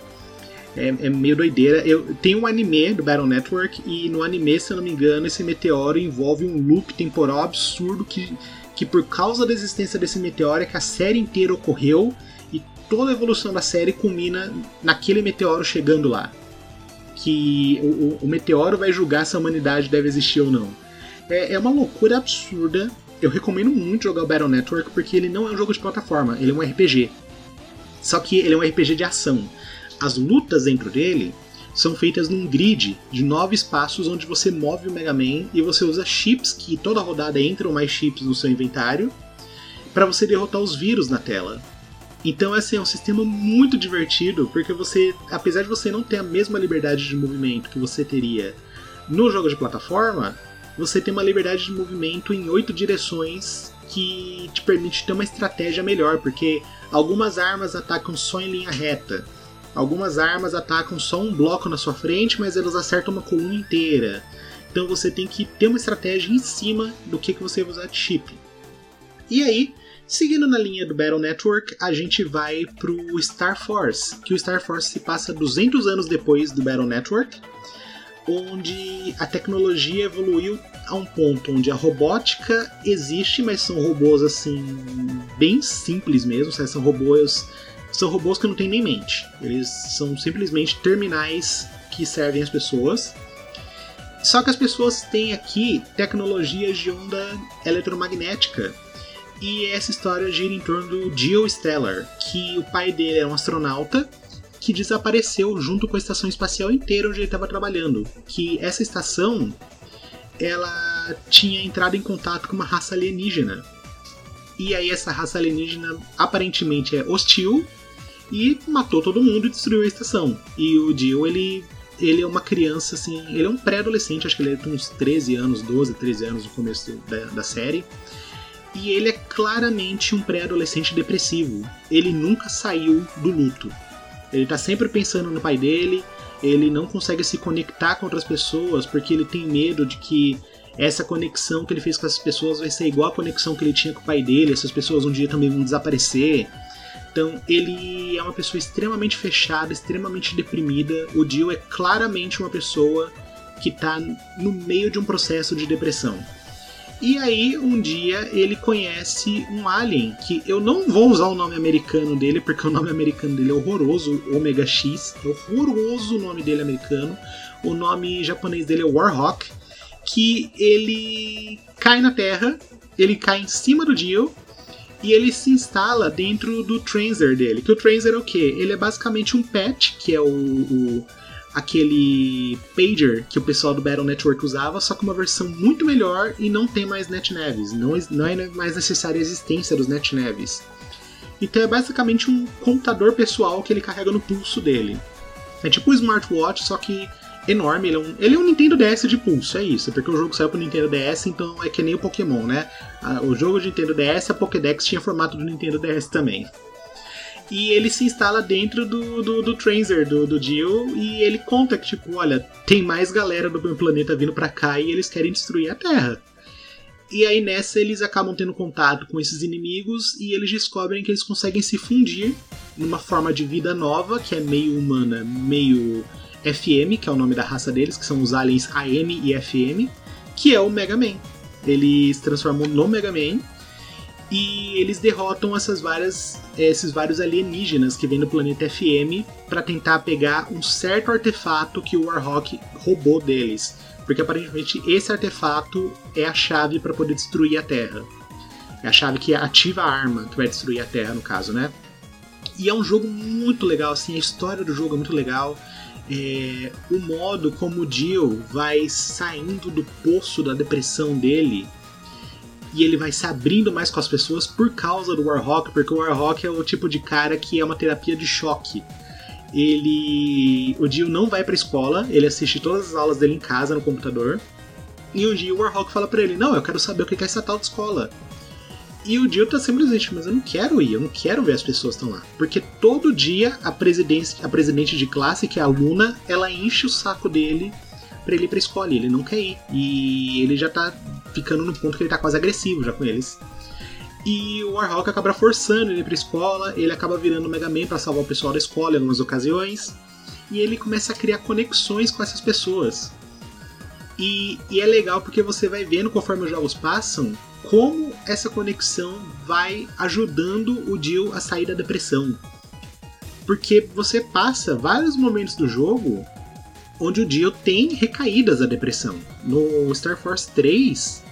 É, é, meio doideira. Eu, tem um anime do Battle Network, e no anime, se eu não me engano, esse meteoro envolve um loop temporal absurdo que, que por causa da existência desse meteoro é que a série inteira ocorreu toda a evolução da série culmina naquele meteoro chegando lá. Que o, o meteoro vai julgar se a humanidade deve existir ou não. É, é uma loucura absurda. Eu recomendo muito jogar o Battle Network porque ele não é um jogo de plataforma, ele é um RPG. Só que ele é um RPG de ação. As lutas dentro dele são feitas num grid de nove espaços onde você move o Mega Man e você usa chips que toda rodada entram mais chips no seu inventário para você derrotar os vírus na tela. Então, assim, é um sistema muito divertido, porque você, apesar de você não ter a mesma liberdade de movimento que você teria no jogo de plataforma, você tem uma liberdade de movimento em oito direções que te permite ter uma estratégia melhor, porque algumas armas atacam só em linha reta, algumas armas atacam só um bloco na sua frente, mas elas acertam uma coluna inteira. Então você tem que ter uma estratégia em cima do que, que você vai usar de chip. E aí, seguindo na linha do Battle Network, a gente vai pro Star Force, que o Star Force se passa 200 anos depois do Battle Network, onde a tecnologia evoluiu a um ponto onde a robótica existe, mas são robôs assim bem simples mesmo, são robôs são robôs que não têm nem mente. Eles são simplesmente terminais que servem as pessoas. Só que as pessoas têm aqui tecnologias de onda eletromagnética. E essa história gira em torno do Geo Stellar, que o pai dele era um astronauta que desapareceu junto com a estação espacial inteira onde ele estava trabalhando. Que essa estação ela tinha entrado em contato com uma raça alienígena. E aí essa raça alienígena aparentemente é hostil e matou todo mundo e destruiu a estação. E o Dio, ele ele é uma criança assim, ele é um pré-adolescente, acho que ele tem uns 13 anos, 12, 13 anos no começo da, da série. E ele é claramente um pré-adolescente depressivo. Ele nunca saiu do luto. Ele tá sempre pensando no pai dele, ele não consegue se conectar com outras pessoas porque ele tem medo de que essa conexão que ele fez com essas pessoas vai ser igual a conexão que ele tinha com o pai dele, essas pessoas um dia também vão desaparecer. Então ele é uma pessoa extremamente fechada, extremamente deprimida. O Dio é claramente uma pessoa que está no meio de um processo de depressão. E aí, um dia, ele conhece um alien, que eu não vou usar o nome americano dele, porque o nome americano dele é horroroso, Omega X, é horroroso o nome dele americano. O nome japonês dele é Warhawk, que ele cai na Terra, ele cai em cima do Dio, e ele se instala dentro do Transer dele. Que o Transer é o quê? Ele é basicamente um pet, que é o, o aquele pager que o pessoal do Battle Network usava, só com uma versão muito melhor e não tem mais NetNaves. Não, não é mais necessária a existência dos NetNaves. Então é basicamente um computador pessoal que ele carrega no pulso dele. É tipo um smartwatch, só que enorme. Ele é, um, ele é um Nintendo DS de pulso, é isso. Porque o jogo saiu pro Nintendo DS, então é que nem o Pokémon, né? O jogo de Nintendo DS, a Pokédex tinha formato do Nintendo DS também e ele se instala dentro do, do, do do, do Dio, e ele conta que, tipo, olha, tem mais galera do meu planeta vindo pra cá e eles querem destruir a Terra. E aí nessa eles acabam tendo contato com esses inimigos e eles descobrem que eles conseguem se fundir numa forma de vida nova, que é meio humana, meio FM, que é o nome da raça deles, que são os aliens AM e FM, que é o Mega Man. Eles transformam no Mega Man e eles derrotam essas várias, esses vários alienígenas que vêm do planeta FM para tentar pegar um certo artefato que o Warhawk roubou deles, porque aparentemente esse artefato é a chave para poder destruir a Terra. É a chave que ativa a arma que vai destruir a Terra, no caso, né? E é um jogo muito legal, assim, a história do jogo é muito legal. É, o modo como o Dio vai saindo do poço da depressão dele e ele vai se abrindo mais com as pessoas por causa do Warhawk, porque o Warhawk é o tipo de cara que é uma terapia de choque. Ele. O Dio não vai pra escola, ele assiste todas as aulas dele em casa, no computador. E um dia o Warhawk fala para ele: Não, eu quero saber o que é essa tal de escola. E o Dio tá simplesmente, mas eu não quero ir, eu não quero ver as pessoas estão lá. Porque todo dia a, presidente, a presidente de classe, que é a Luna, ela enche o saco dele para ele ir pra escola. E ele não quer ir. E ele já tá ficando no ponto que ele tá quase agressivo já com eles. E o Warhawk acaba forçando ele pra escola, ele acaba virando o Mega Man pra salvar o pessoal da escola em algumas ocasiões. E ele começa a criar conexões com essas pessoas. E, e é legal porque você vai vendo conforme os jogos passam como essa conexão vai ajudando o Jill a sair da depressão. Porque você passa vários momentos do jogo onde o Dio tem recaídas da depressão. No Star Force 3,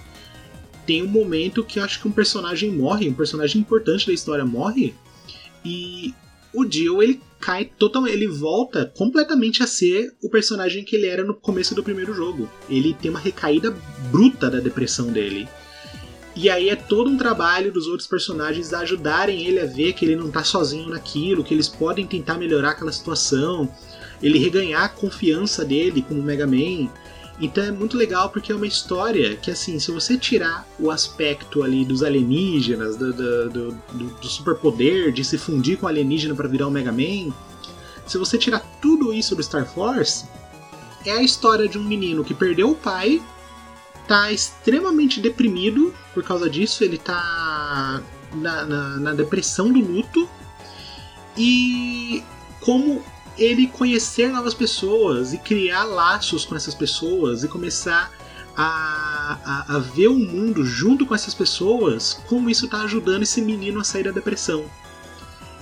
tem um momento que acho que um personagem morre, um personagem importante da história morre, e o Dio ele cai totalmente, ele volta completamente a ser o personagem que ele era no começo do primeiro jogo. Ele tem uma recaída bruta da depressão dele. E aí é todo um trabalho dos outros personagens ajudarem ele a ver que ele não tá sozinho naquilo, que eles podem tentar melhorar aquela situação, ele reganhar a confiança dele como Mega Man. Então é muito legal porque é uma história que, assim, se você tirar o aspecto ali dos alienígenas, do, do, do, do superpoder, de se fundir com alienígena para virar o Mega Man, se você tirar tudo isso do Star Force, é a história de um menino que perdeu o pai tá extremamente deprimido por causa disso, ele tá na, na, na depressão do luto. E como ele conhecer novas pessoas e criar laços com essas pessoas e começar a, a, a, ver o mundo junto com essas pessoas, como isso está ajudando esse menino a sair da depressão.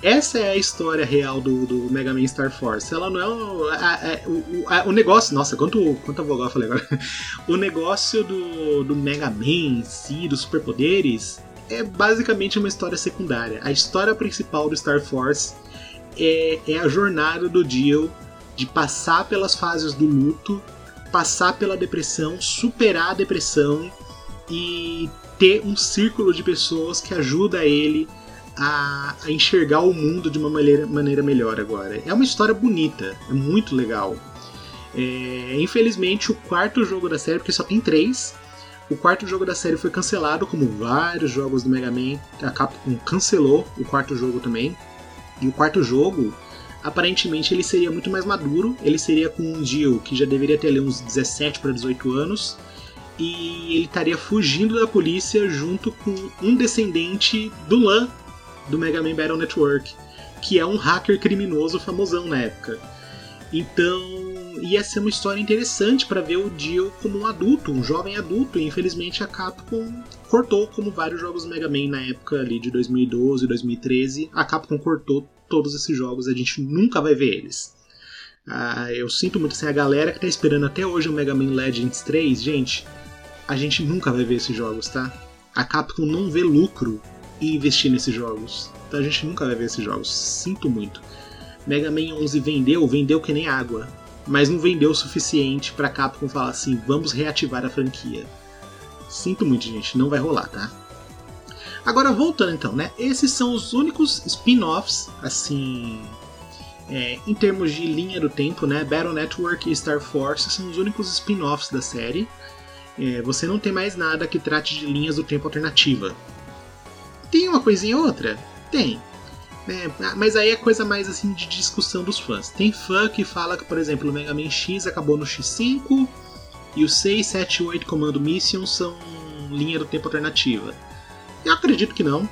Essa é a história real do, do Mega Man Star Force. Ela não é o, a, o, a, o negócio. Nossa, quanto, quanto vogal eu falei agora. O negócio do, do Mega Man em si, dos superpoderes, é basicamente uma história secundária. A história principal do Star Force é, é a jornada do Dio de passar pelas fases do luto, passar pela depressão, superar a depressão e ter um círculo de pessoas que ajuda ele a, a enxergar o mundo de uma maneira, maneira melhor agora. É uma história bonita, é muito legal. É, infelizmente, o quarto jogo da série, porque só tem três, o quarto jogo da série foi cancelado, como vários jogos do Mega Man. A Capcom cancelou o quarto jogo também. E o quarto jogo, aparentemente, ele seria muito mais maduro. Ele seria com um Dio que já deveria ter ali uns 17 para 18 anos. E ele estaria fugindo da polícia junto com um descendente do Lan, do Mega Man Battle Network, que é um hacker criminoso famosão na época. Então, ia ser uma história interessante para ver o Dio como um adulto, um jovem adulto, e infelizmente a Capcom cortou, como vários jogos Mega Man na época ali de 2012, 2013, a Capcom cortou todos esses jogos, a gente nunca vai ver eles. Ah, eu sinto muito assim, a galera que tá esperando até hoje o Mega Man Legends 3, gente, a gente nunca vai ver esses jogos, tá? A Capcom não vê lucro e investir nesses jogos. Então a gente nunca vai ver esses jogos. Sinto muito. Mega Man 11 vendeu, vendeu que nem água, mas não vendeu o suficiente para Capcom falar assim: vamos reativar a franquia. Sinto muito, gente, não vai rolar, tá? Agora voltando então, né? Esses são os únicos spin-offs, assim, é, em termos de linha do tempo, né? Battle Network e Star Force são os únicos spin-offs da série. É, você não tem mais nada que trate de linhas do tempo alternativa. Tem uma coisinha ou outra? Tem. É, mas aí é coisa mais assim de discussão dos fãs. Tem fã que fala que, por exemplo, o Mega Man X acabou no X5 e o 6, 7 e 8 Comando Mission são linha do tempo alternativa. Eu acredito que não.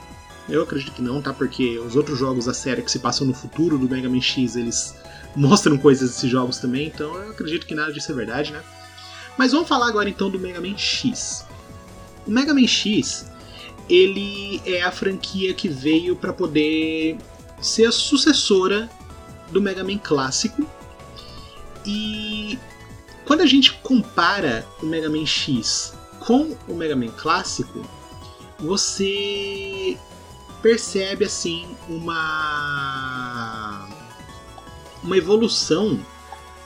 Eu acredito que não, tá? Porque os outros jogos da série que se passam no futuro do Mega Man X, eles mostram coisas desses jogos também, então eu acredito que nada disso é verdade, né? Mas vamos falar agora então do Mega Man X. O Mega Man X, ele é a franquia que veio para poder ser a sucessora do Mega Man clássico. E quando a gente compara o Mega Man X com o Mega Man clássico, você percebe assim uma uma evolução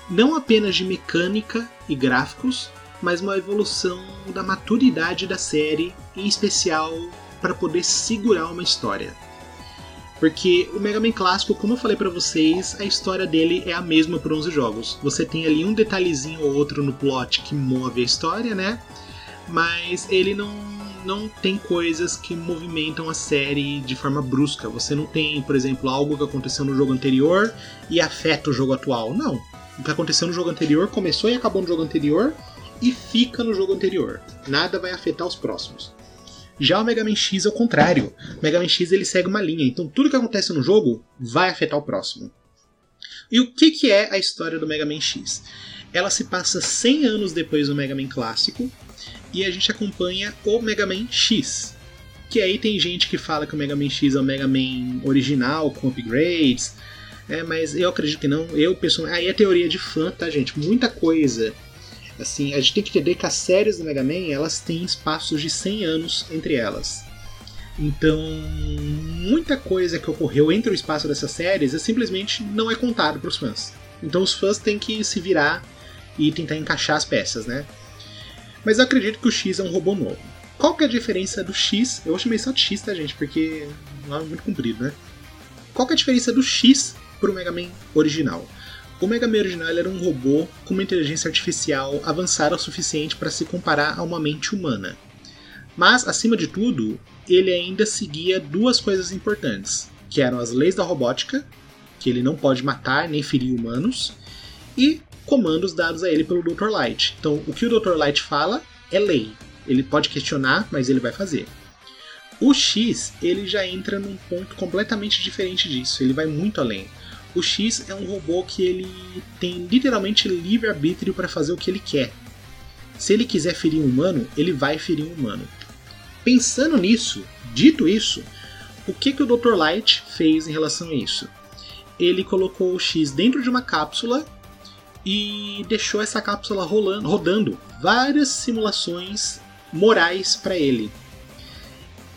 não apenas de mecânica e gráficos, mas uma evolução da maturidade da série, em especial para poder segurar uma história. Porque o Mega Man clássico, como eu falei para vocês, a história dele é a mesma por 11 jogos. Você tem ali um detalhezinho ou outro no plot que move a história, né? Mas ele não, não tem coisas que movimentam a série de forma brusca. Você não tem, por exemplo, algo que aconteceu no jogo anterior e afeta o jogo atual. Não. O que aconteceu no jogo anterior começou e acabou no jogo anterior e fica no jogo anterior. Nada vai afetar os próximos. Já o Mega Man X é o contrário. O Mega Man X ele segue uma linha, então tudo que acontece no jogo vai afetar o próximo. E o que, que é a história do Mega Man X? Ela se passa 100 anos depois do Mega Man clássico e a gente acompanha o Mega Man X. Que aí tem gente que fala que o Mega Man X é o Mega Man original com upgrades, é, mas eu acredito que não. Eu pessoalmente, aí é teoria de fã, tá, gente? Muita coisa Assim, a gente tem que entender que as séries do Mega Man elas têm espaços de 100 anos entre elas. Então, muita coisa que ocorreu entre o espaço dessas séries é simplesmente não é contado para os fãs. Então, os fãs têm que se virar e tentar encaixar as peças, né? Mas eu acredito que o X é um robô novo. qual que é a diferença do X? Eu chamei só de X, tá, gente? Porque não é muito comprido, né? Qual que é a diferença do X pro Mega Man original? O Mega Man original era um robô com uma inteligência artificial avançada o suficiente para se comparar a uma mente humana. Mas, acima de tudo, ele ainda seguia duas coisas importantes, que eram as leis da robótica, que ele não pode matar nem ferir humanos, e comandos dados a ele pelo Dr. Light. Então, o que o Dr. Light fala é lei. Ele pode questionar, mas ele vai fazer. O X, ele já entra num ponto completamente diferente disso. Ele vai muito além. O X é um robô que ele tem literalmente livre arbítrio para fazer o que ele quer. Se ele quiser ferir um humano, ele vai ferir um humano. Pensando nisso, dito isso, o que, que o Dr. Light fez em relação a isso? Ele colocou o X dentro de uma cápsula e deixou essa cápsula rolando, rodando várias simulações morais para ele.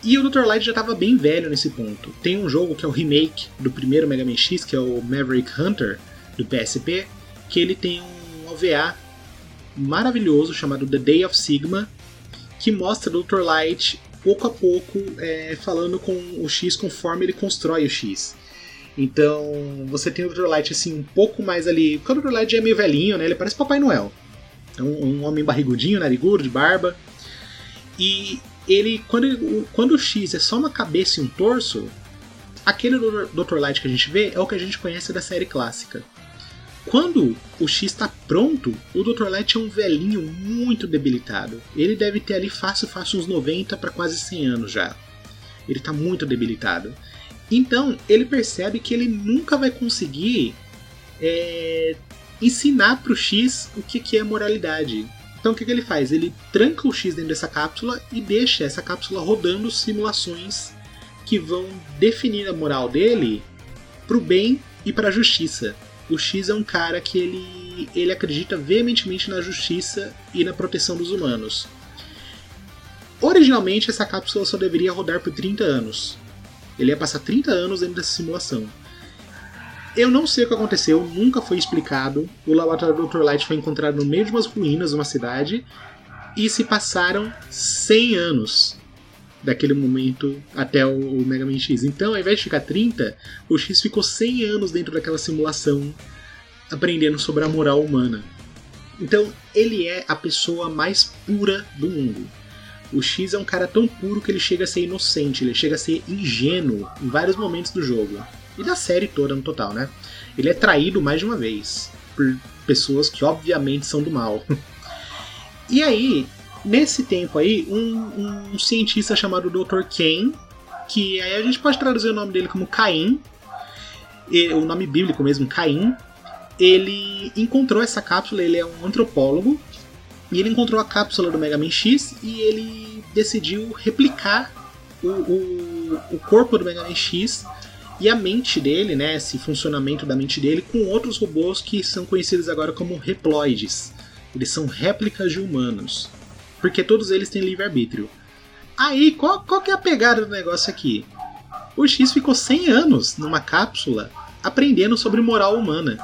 E o Dr. Light já estava bem velho nesse ponto. Tem um jogo que é o remake do primeiro Mega Man X, que é o Maverick Hunter do PSP, que ele tem um OVA maravilhoso chamado The Day of Sigma, que mostra o Dr. Light pouco a pouco é, falando com o X conforme ele constrói o X. Então você tem o Dr. Light assim um pouco mais ali. Porque o Dr. Light é meio velhinho, né? Ele parece Papai Noel. É um, um homem barrigudinho, narigudo, de barba. E ele quando, quando o X é só uma cabeça e um torso, aquele Dr. Light que a gente vê é o que a gente conhece da série clássica. Quando o X está pronto, o Dr. Light é um velhinho muito debilitado. Ele deve ter ali fácil, fácil uns 90 para quase 100 anos já. Ele está muito debilitado. Então ele percebe que ele nunca vai conseguir é, ensinar para o X o que, que é moralidade. Então o que, que ele faz? Ele tranca o X dentro dessa cápsula e deixa essa cápsula rodando simulações que vão definir a moral dele para o bem e para a justiça. O X é um cara que ele, ele acredita veementemente na justiça e na proteção dos humanos. Originalmente essa cápsula só deveria rodar por 30 anos. Ele ia passar 30 anos dentro dessa simulação. Eu não sei o que aconteceu, nunca foi explicado. O laboratório do Dr. Light foi encontrado no meio de umas ruínas de uma cidade e se passaram 100 anos daquele momento até o Mega Man X. Então, ao invés de ficar 30, o X ficou 100 anos dentro daquela simulação aprendendo sobre a moral humana. Então, ele é a pessoa mais pura do mundo. O X é um cara tão puro que ele chega a ser inocente, ele chega a ser ingênuo em vários momentos do jogo e da série toda no total, né? Ele é traído mais de uma vez por pessoas que obviamente são do mal. e aí, nesse tempo aí, um, um cientista chamado Dr. Kane, que aí a gente pode traduzir o nome dele como Caim, o nome bíblico mesmo, Caim, ele encontrou essa cápsula, ele é um antropólogo, e ele encontrou a cápsula do Mega Man X e ele decidiu replicar o, o, o corpo do Mega Man X e a mente dele, né, esse funcionamento da mente dele, com outros robôs que são conhecidos agora como reploides. Eles são réplicas de humanos, porque todos eles têm livre-arbítrio. Aí, qual, qual que é a pegada do negócio aqui? O X ficou 100 anos numa cápsula aprendendo sobre moral humana.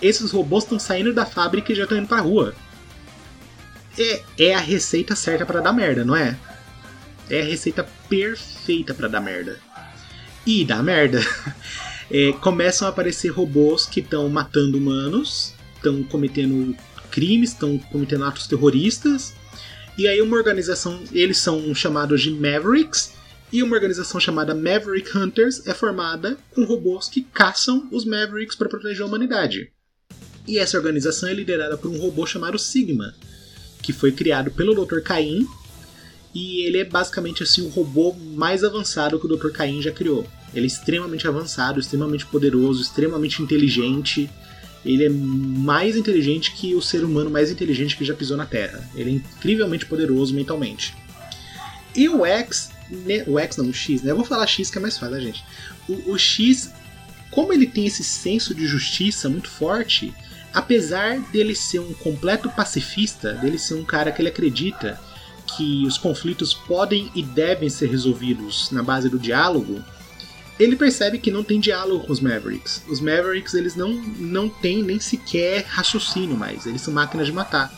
Esses robôs estão saindo da fábrica e já estão indo pra rua. É, é a receita certa para dar merda, não é? É a receita perfeita para dar merda e dá merda. É, começam a aparecer robôs que estão matando humanos, estão cometendo crimes, estão cometendo atos terroristas. E aí uma organização, eles são chamados de Mavericks, e uma organização chamada Maverick Hunters é formada com robôs que caçam os Mavericks para proteger a humanidade. E essa organização é liderada por um robô chamado Sigma, que foi criado pelo Dr. Cain e ele é basicamente assim o robô mais avançado que o Dr. Cain já criou. Ele é extremamente avançado, extremamente poderoso, extremamente inteligente. Ele é mais inteligente que o ser humano mais inteligente que já pisou na Terra. Ele é incrivelmente poderoso mentalmente. E o X, né, o X não, o X, né? Eu vou falar X que é mais fácil, né, gente? O, o X, como ele tem esse senso de justiça muito forte, apesar dele ser um completo pacifista, dele ser um cara que ele acredita que os conflitos podem e devem ser resolvidos na base do diálogo, ele percebe que não tem diálogo com os Mavericks. Os Mavericks eles não, não têm nem sequer raciocínio mais, eles são máquinas de matar.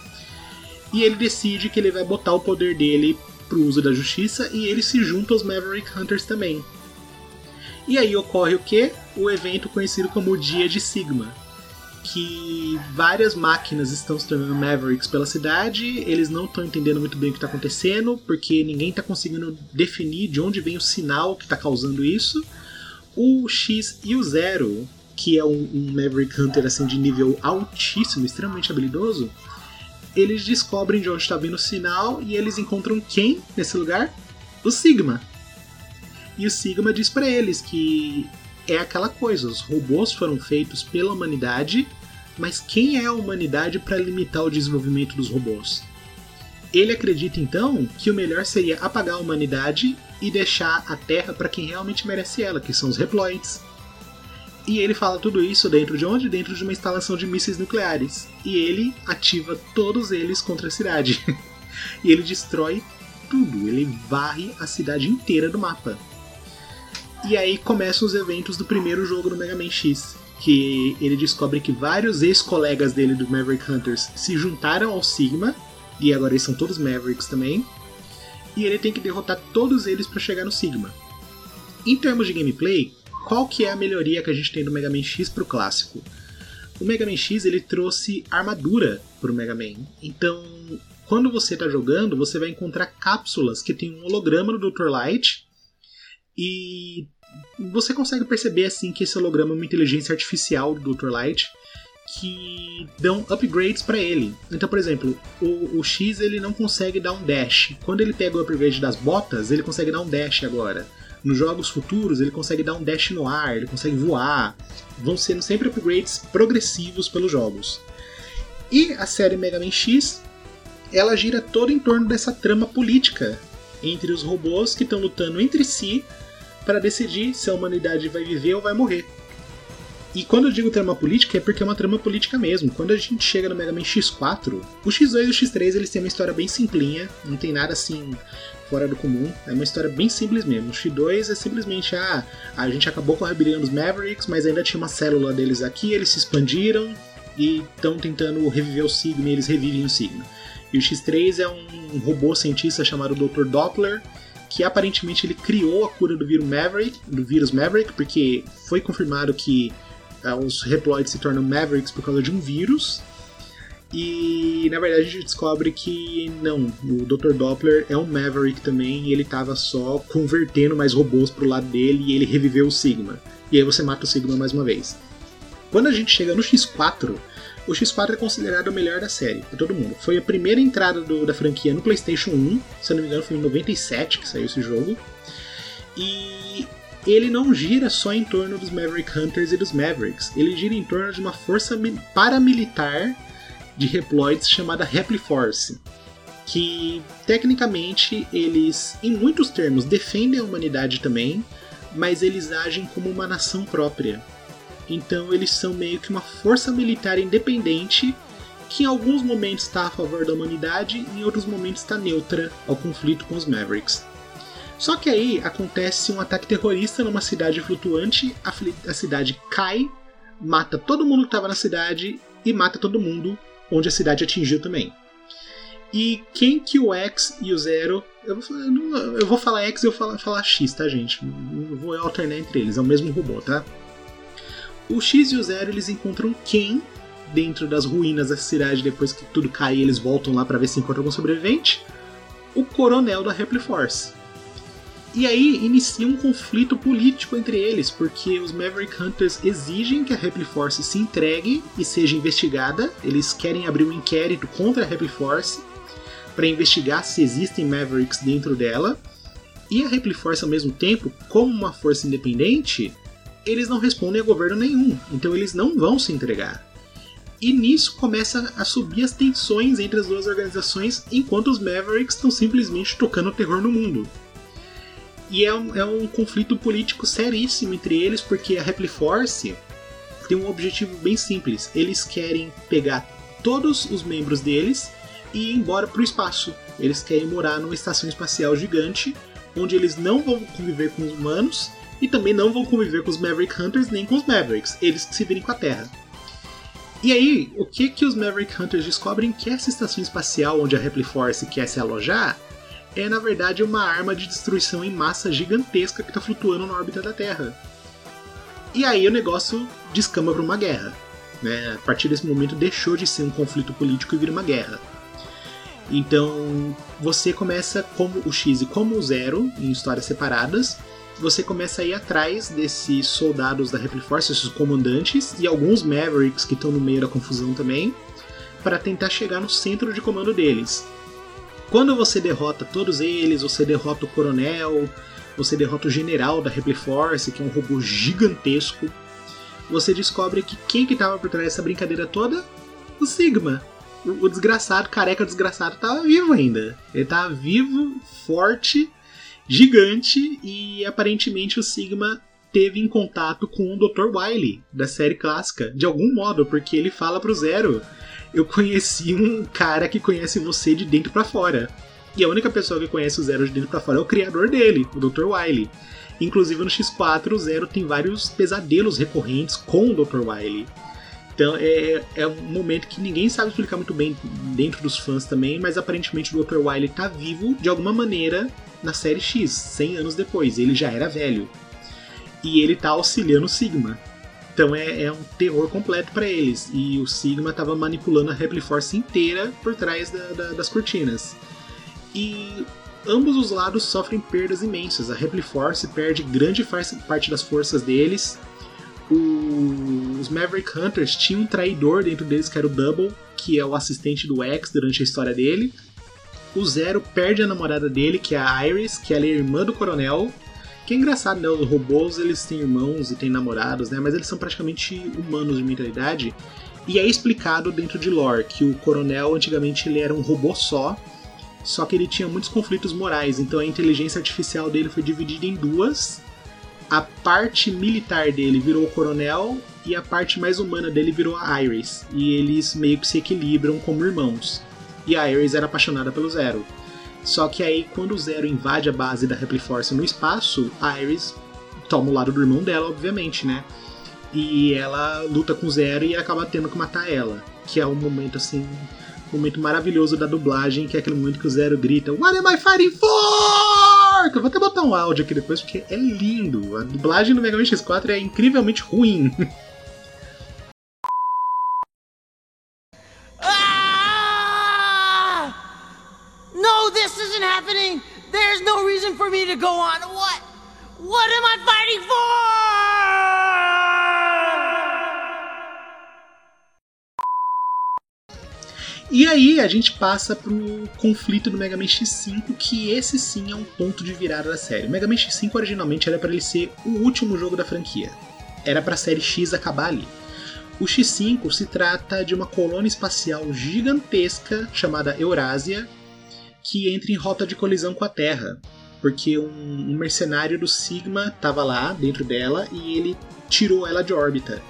E ele decide que ele vai botar o poder dele pro uso da justiça e ele se junta aos Maverick Hunters também. E aí ocorre o que? O evento conhecido como Dia de Sigma, que várias máquinas estão se tornando Mavericks pela cidade, eles não estão entendendo muito bem o que está acontecendo, porque ninguém está conseguindo definir de onde vem o sinal que está causando isso. O X e o Zero, que é um, um Maverick Hunter assim de nível altíssimo, extremamente habilidoso, eles descobrem de onde está vindo o sinal e eles encontram quem nesse lugar? O Sigma. E o Sigma diz para eles que é aquela coisa, os robôs foram feitos pela humanidade mas quem é a humanidade para limitar o desenvolvimento dos robôs? Ele acredita então que o melhor seria apagar a humanidade e deixar a Terra para quem realmente merece ela, que são os Reploids. E ele fala tudo isso dentro de onde? Dentro de uma instalação de mísseis nucleares. E ele ativa todos eles contra a cidade. e ele destrói tudo, ele varre a cidade inteira do mapa. E aí começam os eventos do primeiro jogo do Mega Man X que ele descobre que vários ex-colegas dele do Maverick Hunters se juntaram ao Sigma, e agora eles são todos Mavericks também, e ele tem que derrotar todos eles para chegar no Sigma. Em termos de gameplay, qual que é a melhoria que a gente tem do Mega Man X pro clássico? O Mega Man X ele trouxe armadura pro Mega Man, então quando você está jogando, você vai encontrar cápsulas que tem um holograma do Dr. Light e você consegue perceber assim que esse holograma é uma inteligência artificial do Dr. Light que dão upgrades para ele. Então, por exemplo, o, o, X ele não consegue dar um dash. Quando ele pega o upgrade das botas, ele consegue dar um dash agora. Nos jogos futuros, ele consegue dar um dash no ar, ele consegue voar. Vão sendo sempre upgrades progressivos pelos jogos. E a série Mega Man X, ela gira todo em torno dessa trama política entre os robôs que estão lutando entre si para decidir se a humanidade vai viver ou vai morrer. E quando eu digo trama política é porque é uma trama política mesmo. Quando a gente chega no Mega Man X4, o X2 e o X3 eles têm uma história bem simplinha, não tem nada assim fora do comum. É uma história bem simples mesmo. O X2 é simplesmente ah, a gente acabou com a rebelião dos Mavericks, mas ainda tinha uma célula deles aqui, eles se expandiram e estão tentando reviver o Sigma e eles revivem o Sigma. E o X3 é um robô cientista chamado Dr. Doppler, que aparentemente ele criou a cura do vírus Maverick, do vírus Maverick, porque foi confirmado que uh, os Reploids se tornam Mavericks por causa de um vírus. E na verdade a gente descobre que não, o Dr. Doppler é um Maverick também e ele estava só convertendo mais robôs pro lado dele e ele reviveu o Sigma. E aí você mata o Sigma mais uma vez. Quando a gente chega no X4, o X4 é considerado o melhor da série, por todo mundo. Foi a primeira entrada do, da franquia no PlayStation 1, se não me engano foi em 97 que saiu esse jogo. E ele não gira só em torno dos Maverick Hunters e dos Mavericks, ele gira em torno de uma força paramilitar de Reploids chamada Repliforce, que tecnicamente eles, em muitos termos, defendem a humanidade também, mas eles agem como uma nação própria. Então eles são meio que uma força militar independente que em alguns momentos está a favor da humanidade e em outros momentos está neutra ao conflito com os Mavericks. Só que aí acontece um ataque terrorista numa cidade flutuante, a, a cidade cai, mata todo mundo que estava na cidade e mata todo mundo onde a cidade atingiu também. E quem que o X e o Zero. Eu vou, eu vou falar X e eu vou falar, falar X, tá, gente? Eu vou alternar entre eles, é o mesmo robô, tá? O X e o Zero eles encontram quem dentro das ruínas da cidade depois que tudo cai eles voltam lá para ver se encontram algum sobrevivente? O coronel da Force. E aí inicia um conflito político entre eles, porque os Maverick Hunters exigem que a Force se entregue e seja investigada. Eles querem abrir um inquérito contra a Force para investigar se existem Mavericks dentro dela. E a Force, ao mesmo tempo, como uma força independente, eles não respondem a governo nenhum, então eles não vão se entregar. E nisso começa a subir as tensões entre as duas organizações, enquanto os Mavericks estão simplesmente tocando terror no mundo. E é um, é um conflito político seríssimo entre eles, porque a Force tem um objetivo bem simples: eles querem pegar todos os membros deles e ir embora para o espaço. Eles querem morar numa estação espacial gigante, onde eles não vão conviver com os humanos e também não vão conviver com os Maverick Hunters nem com os Mavericks, eles que se virem com a Terra. E aí, o que que os Maverick Hunters descobrem que essa estação espacial onde a Force quer se alojar é na verdade uma arma de destruição em massa gigantesca que está flutuando na órbita da Terra. E aí o negócio descamba para uma guerra. Né? A partir desse momento deixou de ser um conflito político e vira uma guerra. Então você começa como o X e como o Zero, em histórias separadas. Você começa a ir atrás desses soldados da Repli Force, esses comandantes, e alguns Mavericks que estão no meio da confusão também, para tentar chegar no centro de comando deles. Quando você derrota todos eles, você derrota o coronel, você derrota o general da Repli Force, que é um robô gigantesco. Você descobre que quem que estava por trás dessa brincadeira toda? O Sigma. O, o desgraçado, careca desgraçado, estava vivo ainda. Ele estava vivo, forte, gigante e aparentemente o Sigma teve em contato com o Dr. Wily da série clássica, de algum modo, porque ele fala pro Zero eu conheci um cara que conhece você de dentro para fora. E a única pessoa que conhece o Zero de dentro para fora é o criador dele, o Dr. Wily. Inclusive no X4 o Zero tem vários pesadelos recorrentes com o Dr. Wily. Então é, é um momento que ninguém sabe explicar muito bem dentro dos fãs também, mas aparentemente o Dr. Wily tá vivo de alguma maneira na série X, 100 anos depois. Ele já era velho. E ele tá auxiliando o Sigma. Então é, é um terror completo para eles. E o Sigma estava manipulando a Repli Force inteira por trás da, da, das cortinas. E ambos os lados sofrem perdas imensas. A Repli Force perde grande parte das forças deles. Os Maverick Hunters tinham um traidor dentro deles que era o Double, que é o assistente do X durante a história dele. O Zero perde a namorada dele, que é a Iris, que ela é irmã do Coronel, que é engraçado, né? Os robôs eles têm irmãos e têm namorados, né? Mas eles são praticamente humanos de mentalidade. E é explicado dentro de lore que o coronel antigamente ele era um robô só, só que ele tinha muitos conflitos morais. Então a inteligência artificial dele foi dividida em duas. A parte militar dele virou o coronel e a parte mais humana dele virou a Iris. E eles meio que se equilibram como irmãos. E a Iris era apaixonada pelo Zero. Só que aí, quando o Zero invade a base da Force no espaço, a Iris toma o lado do irmão dela, obviamente, né? E ela luta com o Zero e acaba tendo que matar ela. Que é um momento, assim, um momento maravilhoso da dublagem, que é aquele momento que o Zero grita What am I fighting for? Eu vou até botar um áudio aqui depois, porque é lindo. A dublagem do Mega Man X4 é incrivelmente ruim. for me to go on. What? What am I fighting for? E aí a gente passa pro conflito do Mega Man X5, que esse sim é um ponto de virada da série. O Mega Man X5 originalmente era para ele ser o último jogo da franquia. Era para a série X acabar ali. O X5 se trata de uma colônia espacial gigantesca chamada Eurásia, que entra em rota de colisão com a Terra porque um, mercenário do Sigma estava lá dentro dela e ele tirou ela de órbita.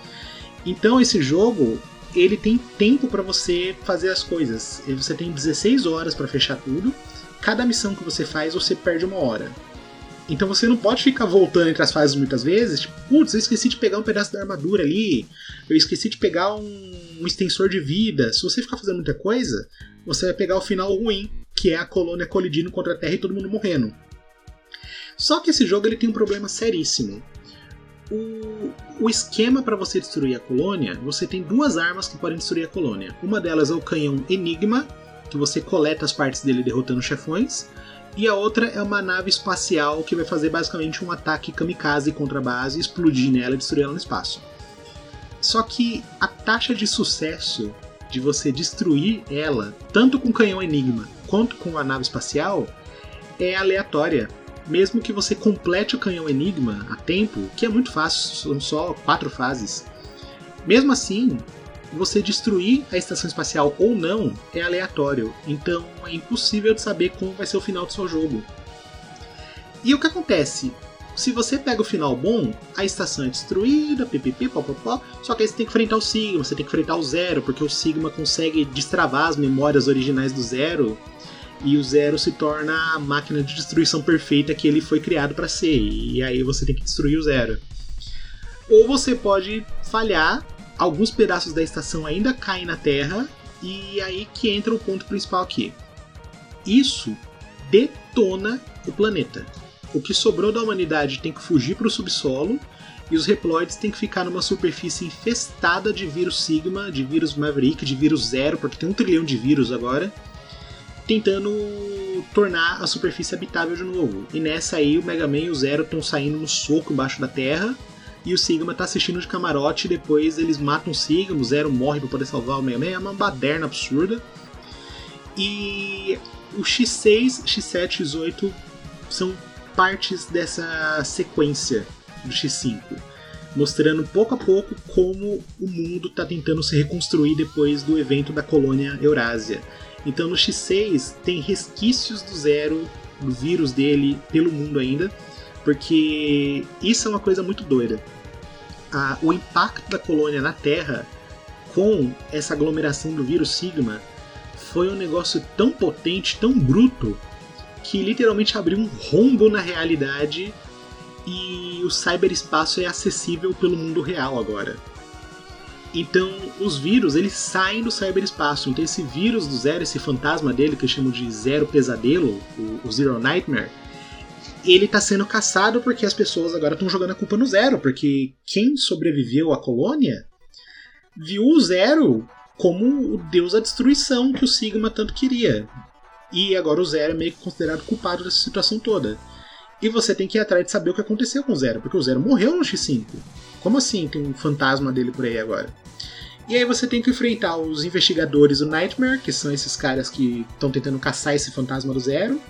Então esse jogo ele tem tempo para você fazer as coisas. Você tem 16 horas para fechar tudo. Cada missão que você faz você perde uma hora. Então você não pode ficar voltando entre as fases muitas vezes. Tipo, putz, eu esqueci de pegar um pedaço da armadura ali. Eu esqueci de pegar um, um extensor de vida. Se você ficar fazendo muita coisa, você vai pegar o final ruim, que é a colônia colidindo contra a Terra e todo mundo morrendo. Só que esse jogo ele tem um problema seríssimo. O, o esquema para você destruir a colônia, você tem duas armas que podem destruir a colônia. Uma delas é o canhão Enigma, que você coleta as partes dele derrotando chefões, e a outra é uma nave espacial que vai fazer basicamente um ataque kamikaze contra a base, explodir nela e destruir ela no espaço. Só que a taxa de sucesso de você destruir ela, tanto com o canhão Enigma quanto com a nave espacial, é aleatória mesmo que você complete o canhão Enigma a tempo, que é muito fácil, são só quatro fases. Mesmo assim, você destruir a estação espacial ou não é aleatório, então é impossível de saber como vai ser o final do seu jogo. E o que acontece? Se você pega o final bom, a estação é destruída, pipipi, popopó, só que aí você tem que enfrentar o Sigma, você tem que enfrentar o Zero, porque o Sigma consegue destravar as memórias originais do Zero e o Zero se torna a máquina de destruição perfeita que ele foi criado para ser, e aí você tem que destruir o Zero. Ou você pode falhar, alguns pedaços da estação ainda caem na Terra, e aí que entra o ponto principal aqui. Isso detona o planeta. O que sobrou da humanidade tem que fugir para o subsolo e os Reploids têm que ficar numa superfície infestada de vírus Sigma, de vírus Maverick, de vírus Zero, porque tem um trilhão de vírus agora, tentando tornar a superfície habitável de novo. E nessa aí o Mega Man e o Zero estão saindo no soco embaixo da Terra e o Sigma tá assistindo de camarote depois eles matam o Sigma, o Zero morre para poder salvar o Mega Man, é uma baderna absurda. E o X6, X7 X8 são partes dessa sequência do X5, mostrando pouco a pouco como o mundo está tentando se reconstruir depois do evento da colônia Eurásia. Então no X6 tem resquícios do Zero, do vírus dele, pelo mundo ainda, porque isso é uma coisa muito doida. O impacto da colônia na Terra com essa aglomeração do vírus Sigma foi um negócio tão potente, tão bruto, que literalmente abriu um rombo na realidade e o cyberespaço é acessível pelo mundo real agora. Então, os vírus, eles saem do cyberespaço. Então, esse vírus do Zero, esse fantasma dele, que eu chamo de Zero Pesadelo, o, Zero Nightmare, ele está sendo caçado porque as pessoas agora estão jogando a culpa no Zero, porque quem sobreviveu à colônia viu o Zero como o deus da destruição que o Sigma tanto queria. E agora o Zero é meio que considerado culpado dessa situação toda. E você tem que ir atrás de saber o que aconteceu com o Zero, porque o Zero morreu no X5. Como assim tem um fantasma dele por aí agora? E aí você tem que enfrentar os investigadores do Nightmare, que são esses caras que estão tentando caçar esse fantasma do Zero.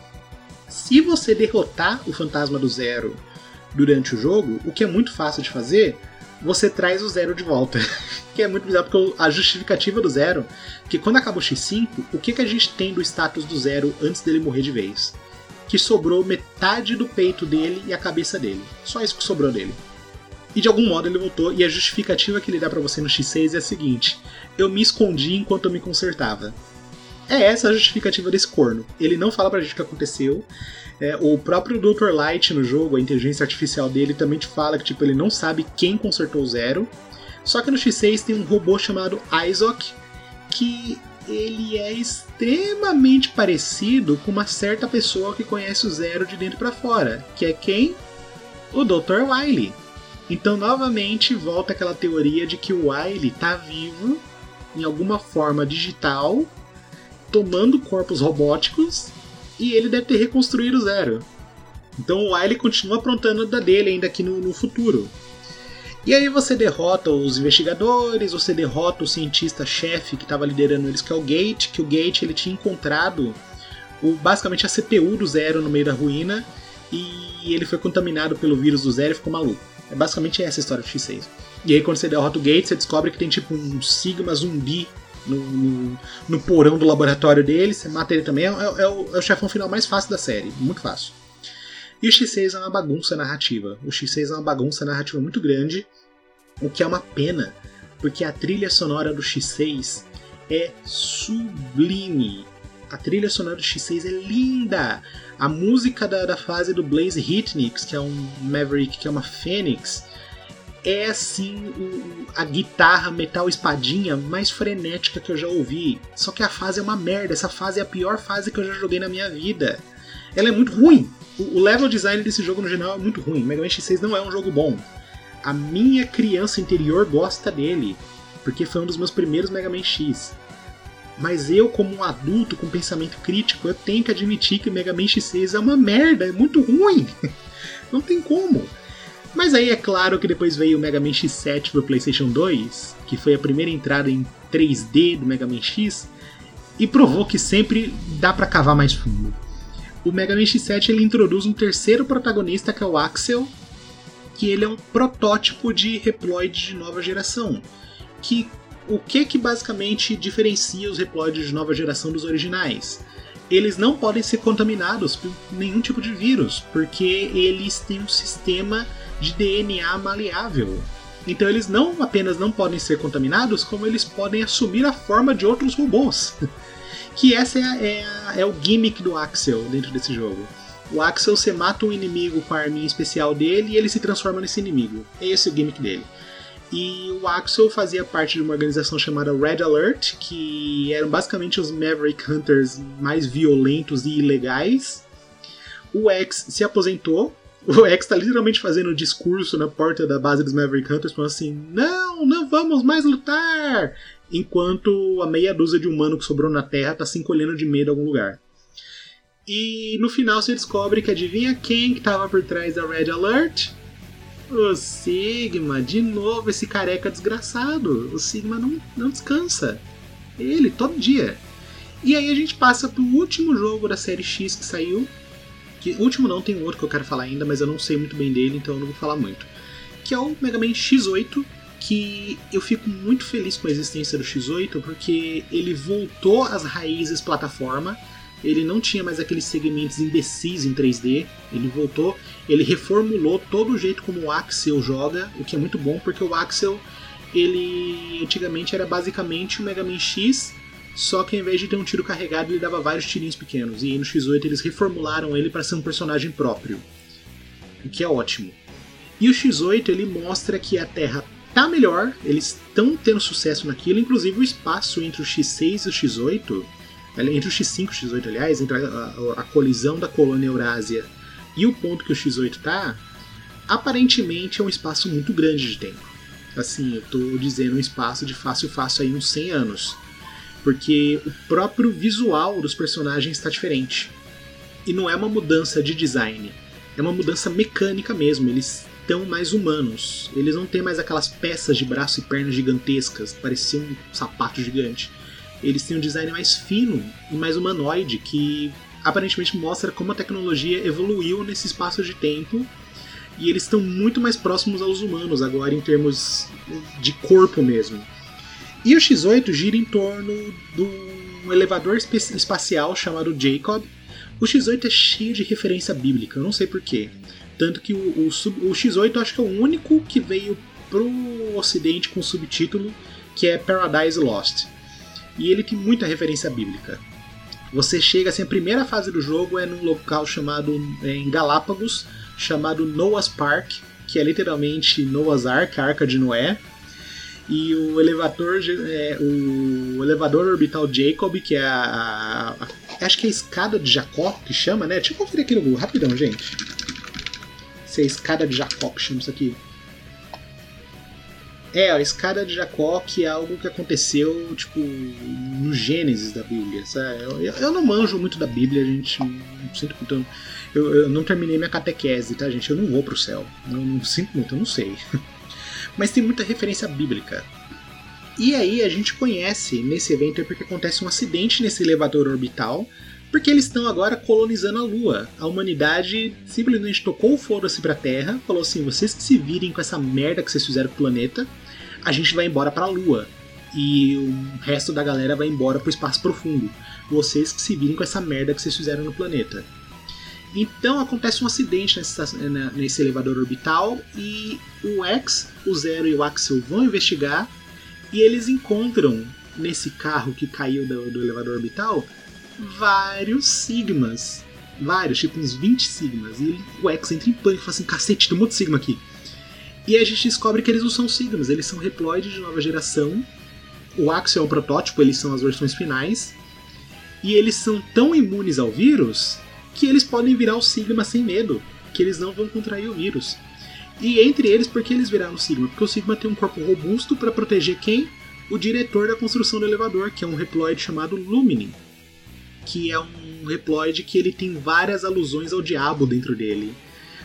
Se você derrotar o fantasma do Zero durante o jogo, o que é muito fácil de fazer, você traz o Zero de volta. que é muito bizarro, porque a justificativa do Zero, que quando acaba o X5, o que, que a gente tem do status do Zero antes dele morrer de vez? Que sobrou metade do peito dele e a cabeça dele. Só isso que sobrou dele. E de algum modo ele voltou, e a justificativa que ele dá para você no X6 é a seguinte: eu me escondi enquanto eu me consertava. É essa a justificativa desse corno. Ele não fala pra gente o que aconteceu. É, o próprio Dr. Light no jogo, a inteligência artificial dele, também te fala que tipo, ele não sabe quem consertou o Zero. Só que no X6 tem um robô chamado Isaac, que ele é extremamente parecido com uma certa pessoa que conhece o Zero de dentro para fora, que é quem? O Dr. Wily. Então, novamente, volta aquela teoria de que o Wily está vivo em alguma forma digital, tomando corpos robóticos, e ele deve ter reconstruído o Zero. Então o Wily continua aprontando da dele ainda aqui no, no futuro. E aí você derrota os investigadores, você derrota o cientista-chefe que estava liderando eles, que é o Gate, que o Gate ele tinha encontrado o, basicamente a CPU do Zero no meio da ruína, e ele foi contaminado pelo vírus do Zero e ficou maluco. É basicamente essa a história do X6. E aí quando você derrota o Gate, você descobre que tem tipo um Sigma zumbi no, no, no porão do laboratório dele, você mata ele também. É, é, é, o, é o chefão final mais fácil da série, muito fácil. E o X6 é uma bagunça narrativa. O X6 é uma bagunça narrativa muito grande, o que é uma pena, porque a trilha sonora do X6 é sublime. A trilha sonora do X6 é linda. A música da, da fase do Blaze Hitnix, que é um Maverick, que é uma Fênix, é assim o, a guitarra metal espadinha mais frenética que eu já ouvi. Só que a fase é uma merda. Essa fase é a pior fase que eu já joguei na minha vida. Ela é muito ruim. O, o level design desse jogo no geral é muito ruim. Mega Man X6 não é um jogo bom. A minha criança interior gosta dele, porque foi um dos meus primeiros Mega Man X. Mas eu, como um adulto com pensamento crítico, eu tenho que admitir que o Mega Man X6 é uma merda, é muito ruim. Não tem como. Mas aí é claro que depois veio o Mega Man X7 pro PlayStation 2, que foi a primeira entrada em 3D do Mega Man X, e provou que sempre dá para cavar mais fundo. O Mega Man X7 ele introduz um terceiro protagonista que é o Axel, que ele é um protótipo de Reploid de nova geração, que o que que basicamente diferencia os Reploids de nova geração dos originais? Eles não podem ser contaminados por nenhum tipo de vírus, porque eles têm um sistema de DNA maleável. Então eles não apenas não podem ser contaminados, como eles podem assumir a forma de outros robôs. que essa é, a, é, a, é, o gimmick do Axel dentro desse jogo. O Axel você mata um inimigo com a arminha especial dele e ele se transforma nesse inimigo. É esse o gimmick dele. E o Axel fazia parte de uma organização chamada Red Alert, que eram basicamente os Maverick Hunters mais violentos e ilegais. O X se aposentou. O X tá literalmente fazendo um discurso na porta da base dos Maverick Hunters, falando assim: Não, não vamos mais lutar! Enquanto a meia dúzia de humano que sobrou na Terra tá se encolhendo de medo em algum lugar. E no final você descobre que adivinha quem que tava por trás da Red Alert? O Sigma, de novo esse careca desgraçado. O Sigma não, não descansa. Ele, todo dia. E aí a gente passa pro último jogo da série X que saiu. Que, último não, tem outro que eu quero falar ainda, mas eu não sei muito bem dele, então eu não vou falar muito. Que é o Mega Man X8, que eu fico muito feliz com a existência do X8, porque ele voltou às raízes plataforma ele não tinha mais aqueles segmentos imbecis em 3D, ele voltou, ele reformulou todo o jeito como o Axel joga, o que é muito bom porque o Axel ele antigamente era basicamente o Mega Man X, só que ao invés de ter um tiro carregado, ele dava vários tirinhos pequenos. E no X8 eles reformularam ele para ser um personagem próprio, o que é ótimo. E o X8 ele mostra que a Terra tá melhor, eles estão tendo sucesso naquilo, inclusive o espaço entre o X6 e o X8 entre o X5 e o X8, aliás, entre a, a, a, colisão da colônia Eurásia e o ponto que o X8 tá, aparentemente é um espaço muito grande de tempo. Assim, eu tô dizendo um espaço de fácil fácil aí uns 100 anos. Porque o próprio visual dos personagens está diferente. E não é uma mudança de design, é uma mudança mecânica mesmo. Eles estão mais humanos. Eles não têm mais aquelas peças de braço e pernas gigantescas, pareciam um sapato gigante eles têm um design mais fino e mais humanoide, que aparentemente mostra como a tecnologia evoluiu nesse espaço de tempo. E eles estão muito mais próximos aos humanos agora em termos de corpo mesmo. E o X8 gira em torno de um elevador espacial chamado Jacob. O X8 é cheio de referência bíblica, eu não sei porquê. Tanto que o, o, o X8 acho que é o único que veio pro ocidente com subtítulo que é Paradise Lost e ele tem muita referência bíblica. Você chega assim, a primeira fase do jogo é num local chamado é, em Galápagos, chamado Noah's Park, que é literalmente Noah's Ark, a Arca de Noé. E o elevador, é, o elevador orbital Jacob, que é a, a, a, acho que é a escada de Jacó que chama, né? Deixa eu conferir aqui no Google, rapidão, gente. Se é a escada de Jacó que chama isso aqui. É, a escada de Jacó, que é algo que aconteceu, tipo, no Gênesis da Bíblia, sabe? Eu, eu não manjo muito da Bíblia, gente. Sinto muito. Eu, eu, não terminei minha catequese, tá, gente? Eu não vou pro céu. Eu não sinto muito, eu não sei. Mas tem muita referência bíblica. E aí a gente conhece nesse evento porque acontece um acidente nesse elevador orbital, porque eles estão agora colonizando a Lua. A humanidade simplesmente tocou o foda-se pra Terra, falou assim: vocês que se virem com essa merda que vocês fizeram com o planeta, a gente vai embora pra Lua. E o resto da galera vai embora pro espaço profundo. Vocês que se virem com essa merda que vocês fizeram no planeta. Então acontece um acidente nesse, elevador orbital e o X, o Zero e o Axel vão investigar e eles encontram nesse carro que caiu do, do elevador orbital vários sigmas. Vários, tipo uns 20 sigmas. E o X entra em pânico e fala assim: cacete, tem um monte de sigma aqui. E a gente descobre que eles não são sigmas, eles são reploides de nova geração. O Axel é um protótipo, eles são as versões finais. E eles são tão imunes ao vírus que eles podem virar o Sigma sem medo, que eles não vão contrair o vírus. E entre eles, por que eles viraram o Sigma? Porque o Sigma tem um corpo robusto para proteger quem? O diretor da construção do elevador, que é um reploide chamado Lumine que é um reploide que ele tem várias alusões ao diabo dentro dele.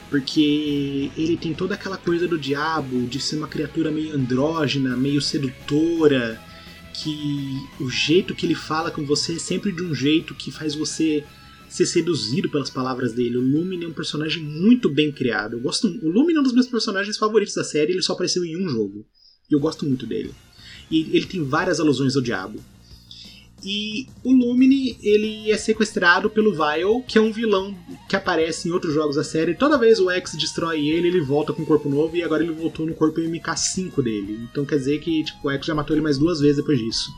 Porque ele tem toda aquela coisa do diabo, de ser uma criatura meio andrógena, meio sedutora, que o jeito que ele fala com você é sempre de um jeito que faz você ser seduzido pelas palavras dele. O Lumine é um personagem muito bem criado. Eu gosto, o Lumine é um dos meus personagens favoritos da série, ele só apareceu em um jogo. E eu gosto muito dele. E ele tem várias alusões ao diabo. E o Lumine, ele é sequestrado pelo Vile, que é um vilão que aparece em outros jogos da série. Toda vez o X destrói ele, ele volta com um corpo novo e agora ele voltou no corpo MK5 dele. Então quer dizer que tipo, o X já matou ele mais duas vezes depois disso.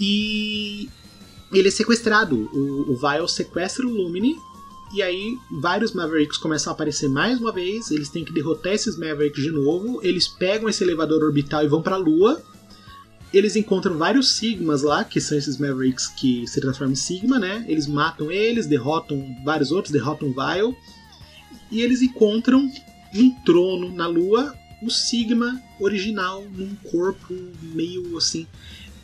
E ele é sequestrado. O, o Vile sequestra o Lumine e aí vários Mavericks começam a aparecer mais uma vez. Eles têm que derrotar esses Mavericks de novo. Eles pegam esse elevador orbital e vão para a Lua eles encontram vários Sigmas lá, que são esses Mavericks que se transformam em Sigma, né? Eles matam eles, derrotam vários outros, derrotam Vile. E eles encontram um trono na Lua o Sigma original num corpo meio assim.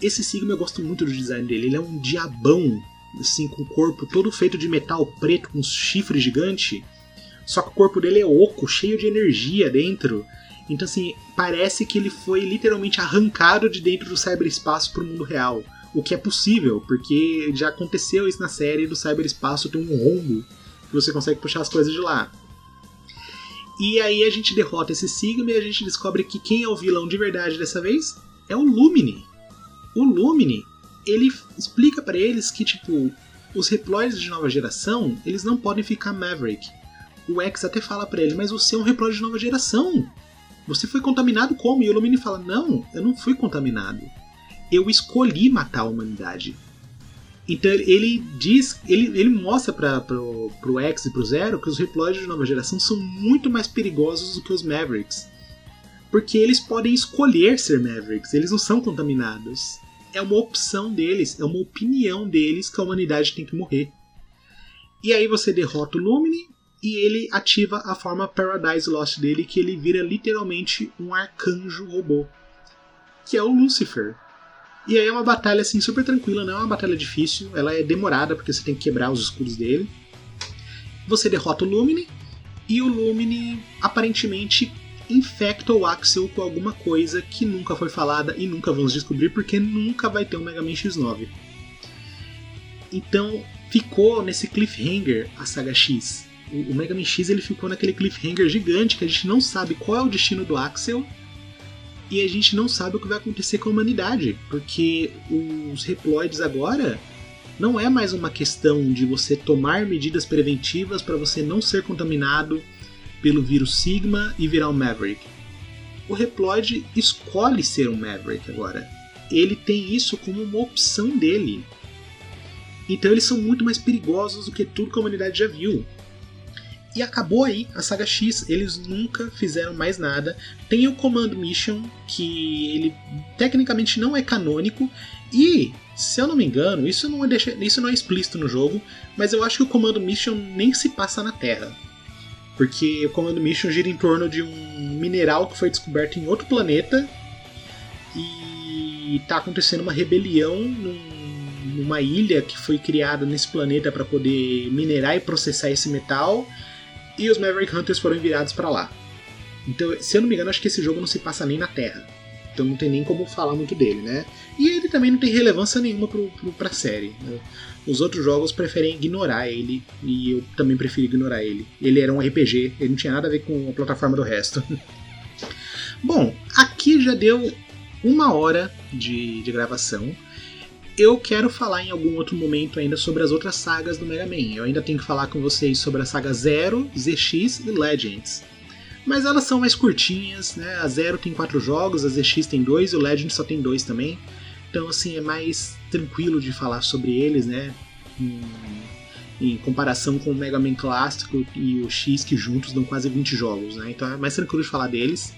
Esse Sigma eu gosto muito do design dele. Ele é um diabão, assim, com o corpo todo feito de metal preto, com chifres gigante. Só que o corpo dele é oco, cheio de energia dentro. Então, assim, parece que ele foi literalmente arrancado de dentro do cyberespaço para o mundo real. O que é possível, porque já aconteceu isso na série do cyberespaço, tem um rombo que você consegue puxar as coisas de lá. E aí a gente derrota esse Sigma e a gente descobre que quem é o vilão de verdade dessa vez é o Lumine. O Lumine, ele explica para eles que, tipo, os reploids de nova geração, eles não podem ficar Maverick. O X até fala para ele, mas você é um reploid de nova geração. Você foi contaminado como? E o Lumine fala: Não, eu não fui contaminado. Eu escolhi matar a humanidade. Então ele diz, ele, ele mostra para pro, pro X e pro Zero que os Reploids de nova geração são muito mais perigosos do que os Mavericks. Porque eles podem escolher ser Mavericks, eles não são contaminados. É uma opção deles, é uma opinião deles que a humanidade tem que morrer. E aí você derrota o Lumine e ele ativa a forma Paradise Lost dele, que ele vira literalmente um arcanjo robô, que é o Lucifer. E aí é uma batalha assim super tranquila, não é uma batalha difícil, ela é demorada porque você tem que quebrar os escudos dele. Você derrota o Lumine e o Lumine aparentemente infecta o Axel com alguma coisa que nunca foi falada e nunca vamos descobrir porque nunca vai ter um Mega Man X9. Então ficou nesse cliffhanger a saga X o Mega Man X ele ficou naquele cliffhanger gigante que a gente não sabe qual é o destino do Axel e a gente não sabe o que vai acontecer com a humanidade, porque os Reploids agora não é mais uma questão de você tomar medidas preventivas para você não ser contaminado pelo vírus Sigma e virar um Maverick. O Reploid escolhe ser um Maverick agora. Ele tem isso como uma opção dele. Então eles são muito mais perigosos do que tudo que a humanidade já viu. E acabou aí a saga X, eles nunca fizeram mais nada. Tem o Command Mission, que ele tecnicamente não é canônico, e, se eu não me engano, isso não é, deixa, isso não é explícito no jogo, mas eu acho que o Command Mission nem se passa na Terra. Porque o Command Mission gira em torno de um mineral que foi descoberto em outro planeta e está acontecendo uma rebelião num, numa ilha que foi criada nesse planeta para poder minerar e processar esse metal e os Maverick Hunters foram enviados para lá. Então, se eu não me engano, acho que esse jogo não se passa nem na Terra. Então não tem nem como falar muito dele, né? E ele também não tem relevância nenhuma pro, pro, pra série. Né? Os outros jogos preferem ignorar ele, e eu também prefiro ignorar ele. Ele era um RPG, ele não tinha nada a ver com a plataforma do resto. Bom, aqui já deu uma hora de, de gravação eu quero falar em algum outro momento ainda sobre as outras sagas do Mega Man. Eu ainda tenho que falar com vocês sobre a saga Zero, ZX e Legends. Mas elas são mais curtinhas, né? A Zero tem quatro jogos, a ZX tem dois e o Legends só tem dois também. Então, assim, é mais tranquilo de falar sobre eles, né? Em, em comparação com o Mega Man clássico e o X, que juntos dão quase 20 jogos, né? Então é mais tranquilo de falar deles.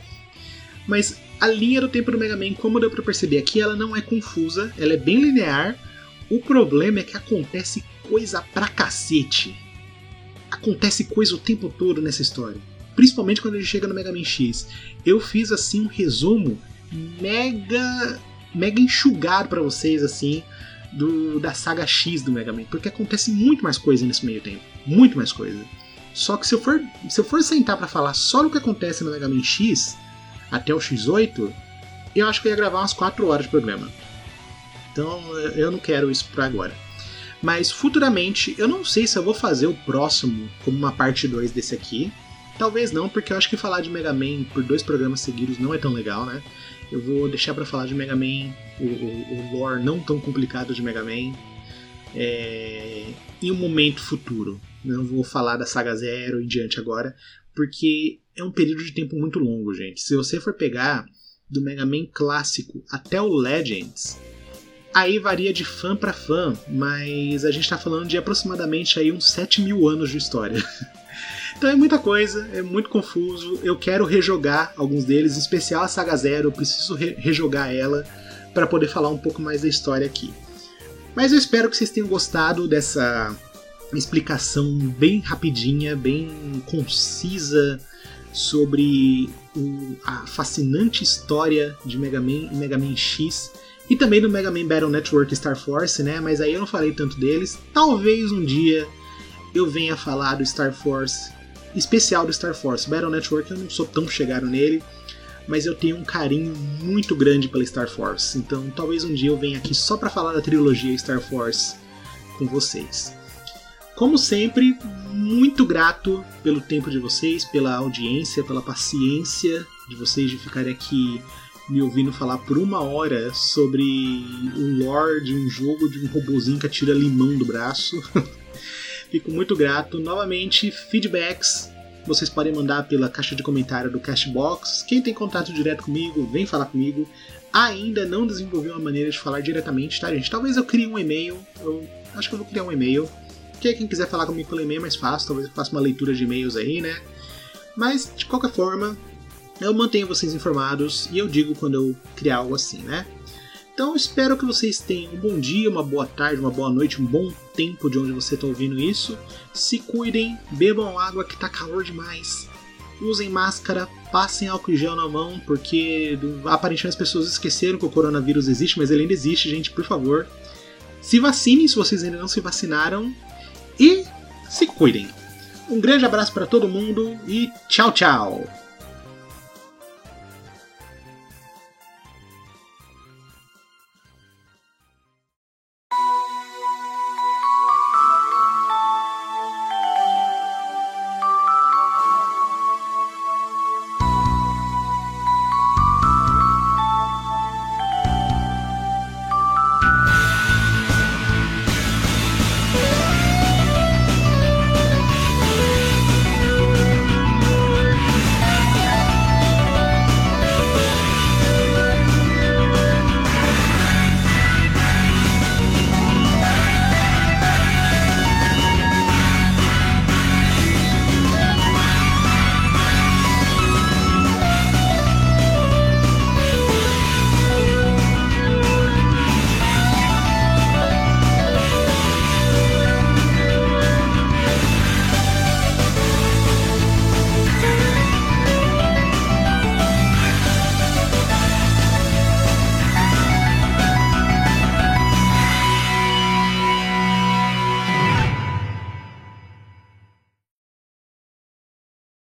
Mas a linha do tempo do Mega Man, como deu para perceber aqui, ela não é confusa, ela é bem linear. O problema é que acontece coisa pra cacete. Acontece coisa o tempo todo nessa história. Principalmente quando gente chega no Mega Man X. Eu fiz assim um resumo mega mega enxugado para vocês assim do, da saga X do Mega Man, porque acontece muito mais coisa nesse meio tempo, muito mais coisa. Só que se eu for se eu for sentar para falar só do que acontece no Mega Man X, até o X8, eu acho que eu ia gravar umas 4 horas de programa. Então eu não quero isso para agora. Mas futuramente, eu não sei se eu vou fazer o próximo como uma parte 2 desse aqui. Talvez não, porque eu acho que falar de Mega Man por dois programas seguidos não é tão legal, né? Eu vou deixar para falar de Mega Man, o, o, o, lore não tão complicado de Mega Man, é, em um momento futuro. Não vou falar da saga Zero em diante agora, porque é um período de tempo muito longo, gente. Se você for pegar do Mega Man clássico até o Legends, aí varia de fã para fã, mas a gente está falando de aproximadamente aí uns 7 mil anos de história. então é muita coisa, é muito confuso. Eu quero rejogar alguns deles, em especial a Saga Zero, eu preciso re rejogar ela para poder falar um pouco mais da história aqui. Mas eu espero que vocês tenham gostado dessa explicação bem rapidinha, bem concisa sobre a fascinante história de Mega Man e Mega Man X e também do Mega Man Battle Network Star Force, né? Mas aí eu não falei tanto deles. Talvez um dia eu venha falar do Star Force, especial do Star Force. Battle Network eu não sou tão chegado nele, mas eu tenho um carinho muito grande pela Star Force. Então talvez um dia eu venha aqui só para falar da trilogia Star Force com vocês. Como sempre, muito grato pelo tempo de vocês, pela audiência, pela paciência de vocês de ficarem aqui me ouvindo falar por uma hora sobre o lore de um jogo de um robozinho que atira limão do braço. Fico muito grato. Novamente, feedbacks vocês podem mandar pela caixa de comentário do Cashbox. Quem tem contato direto comigo, vem falar comigo. Ainda não desenvolvi uma maneira de falar diretamente, tá, gente? Talvez eu crie um e-mail. Eu acho que eu vou criar um e-mail. Que quem quiser falar comigo pelo e-mail é mais fácil. Talvez eu faça uma leitura de e-mails aí, né? Mas, de qualquer forma, eu mantenho vocês informados e eu digo quando eu criar algo assim, né? Então espero que vocês tenham um bom dia, uma boa tarde, uma boa noite, um bom tempo de onde você está ouvindo isso. Se cuidem, bebam água que tá calor demais. Usem máscara, passem álcool em gel na mão, porque aparentemente as pessoas esqueceram que o coronavírus existe, mas ele ainda existe, gente, por favor. Se vacinem se vocês ainda não se vacinaram e se cuidem. Um grande abraço para todo mundo e tchau, tchau!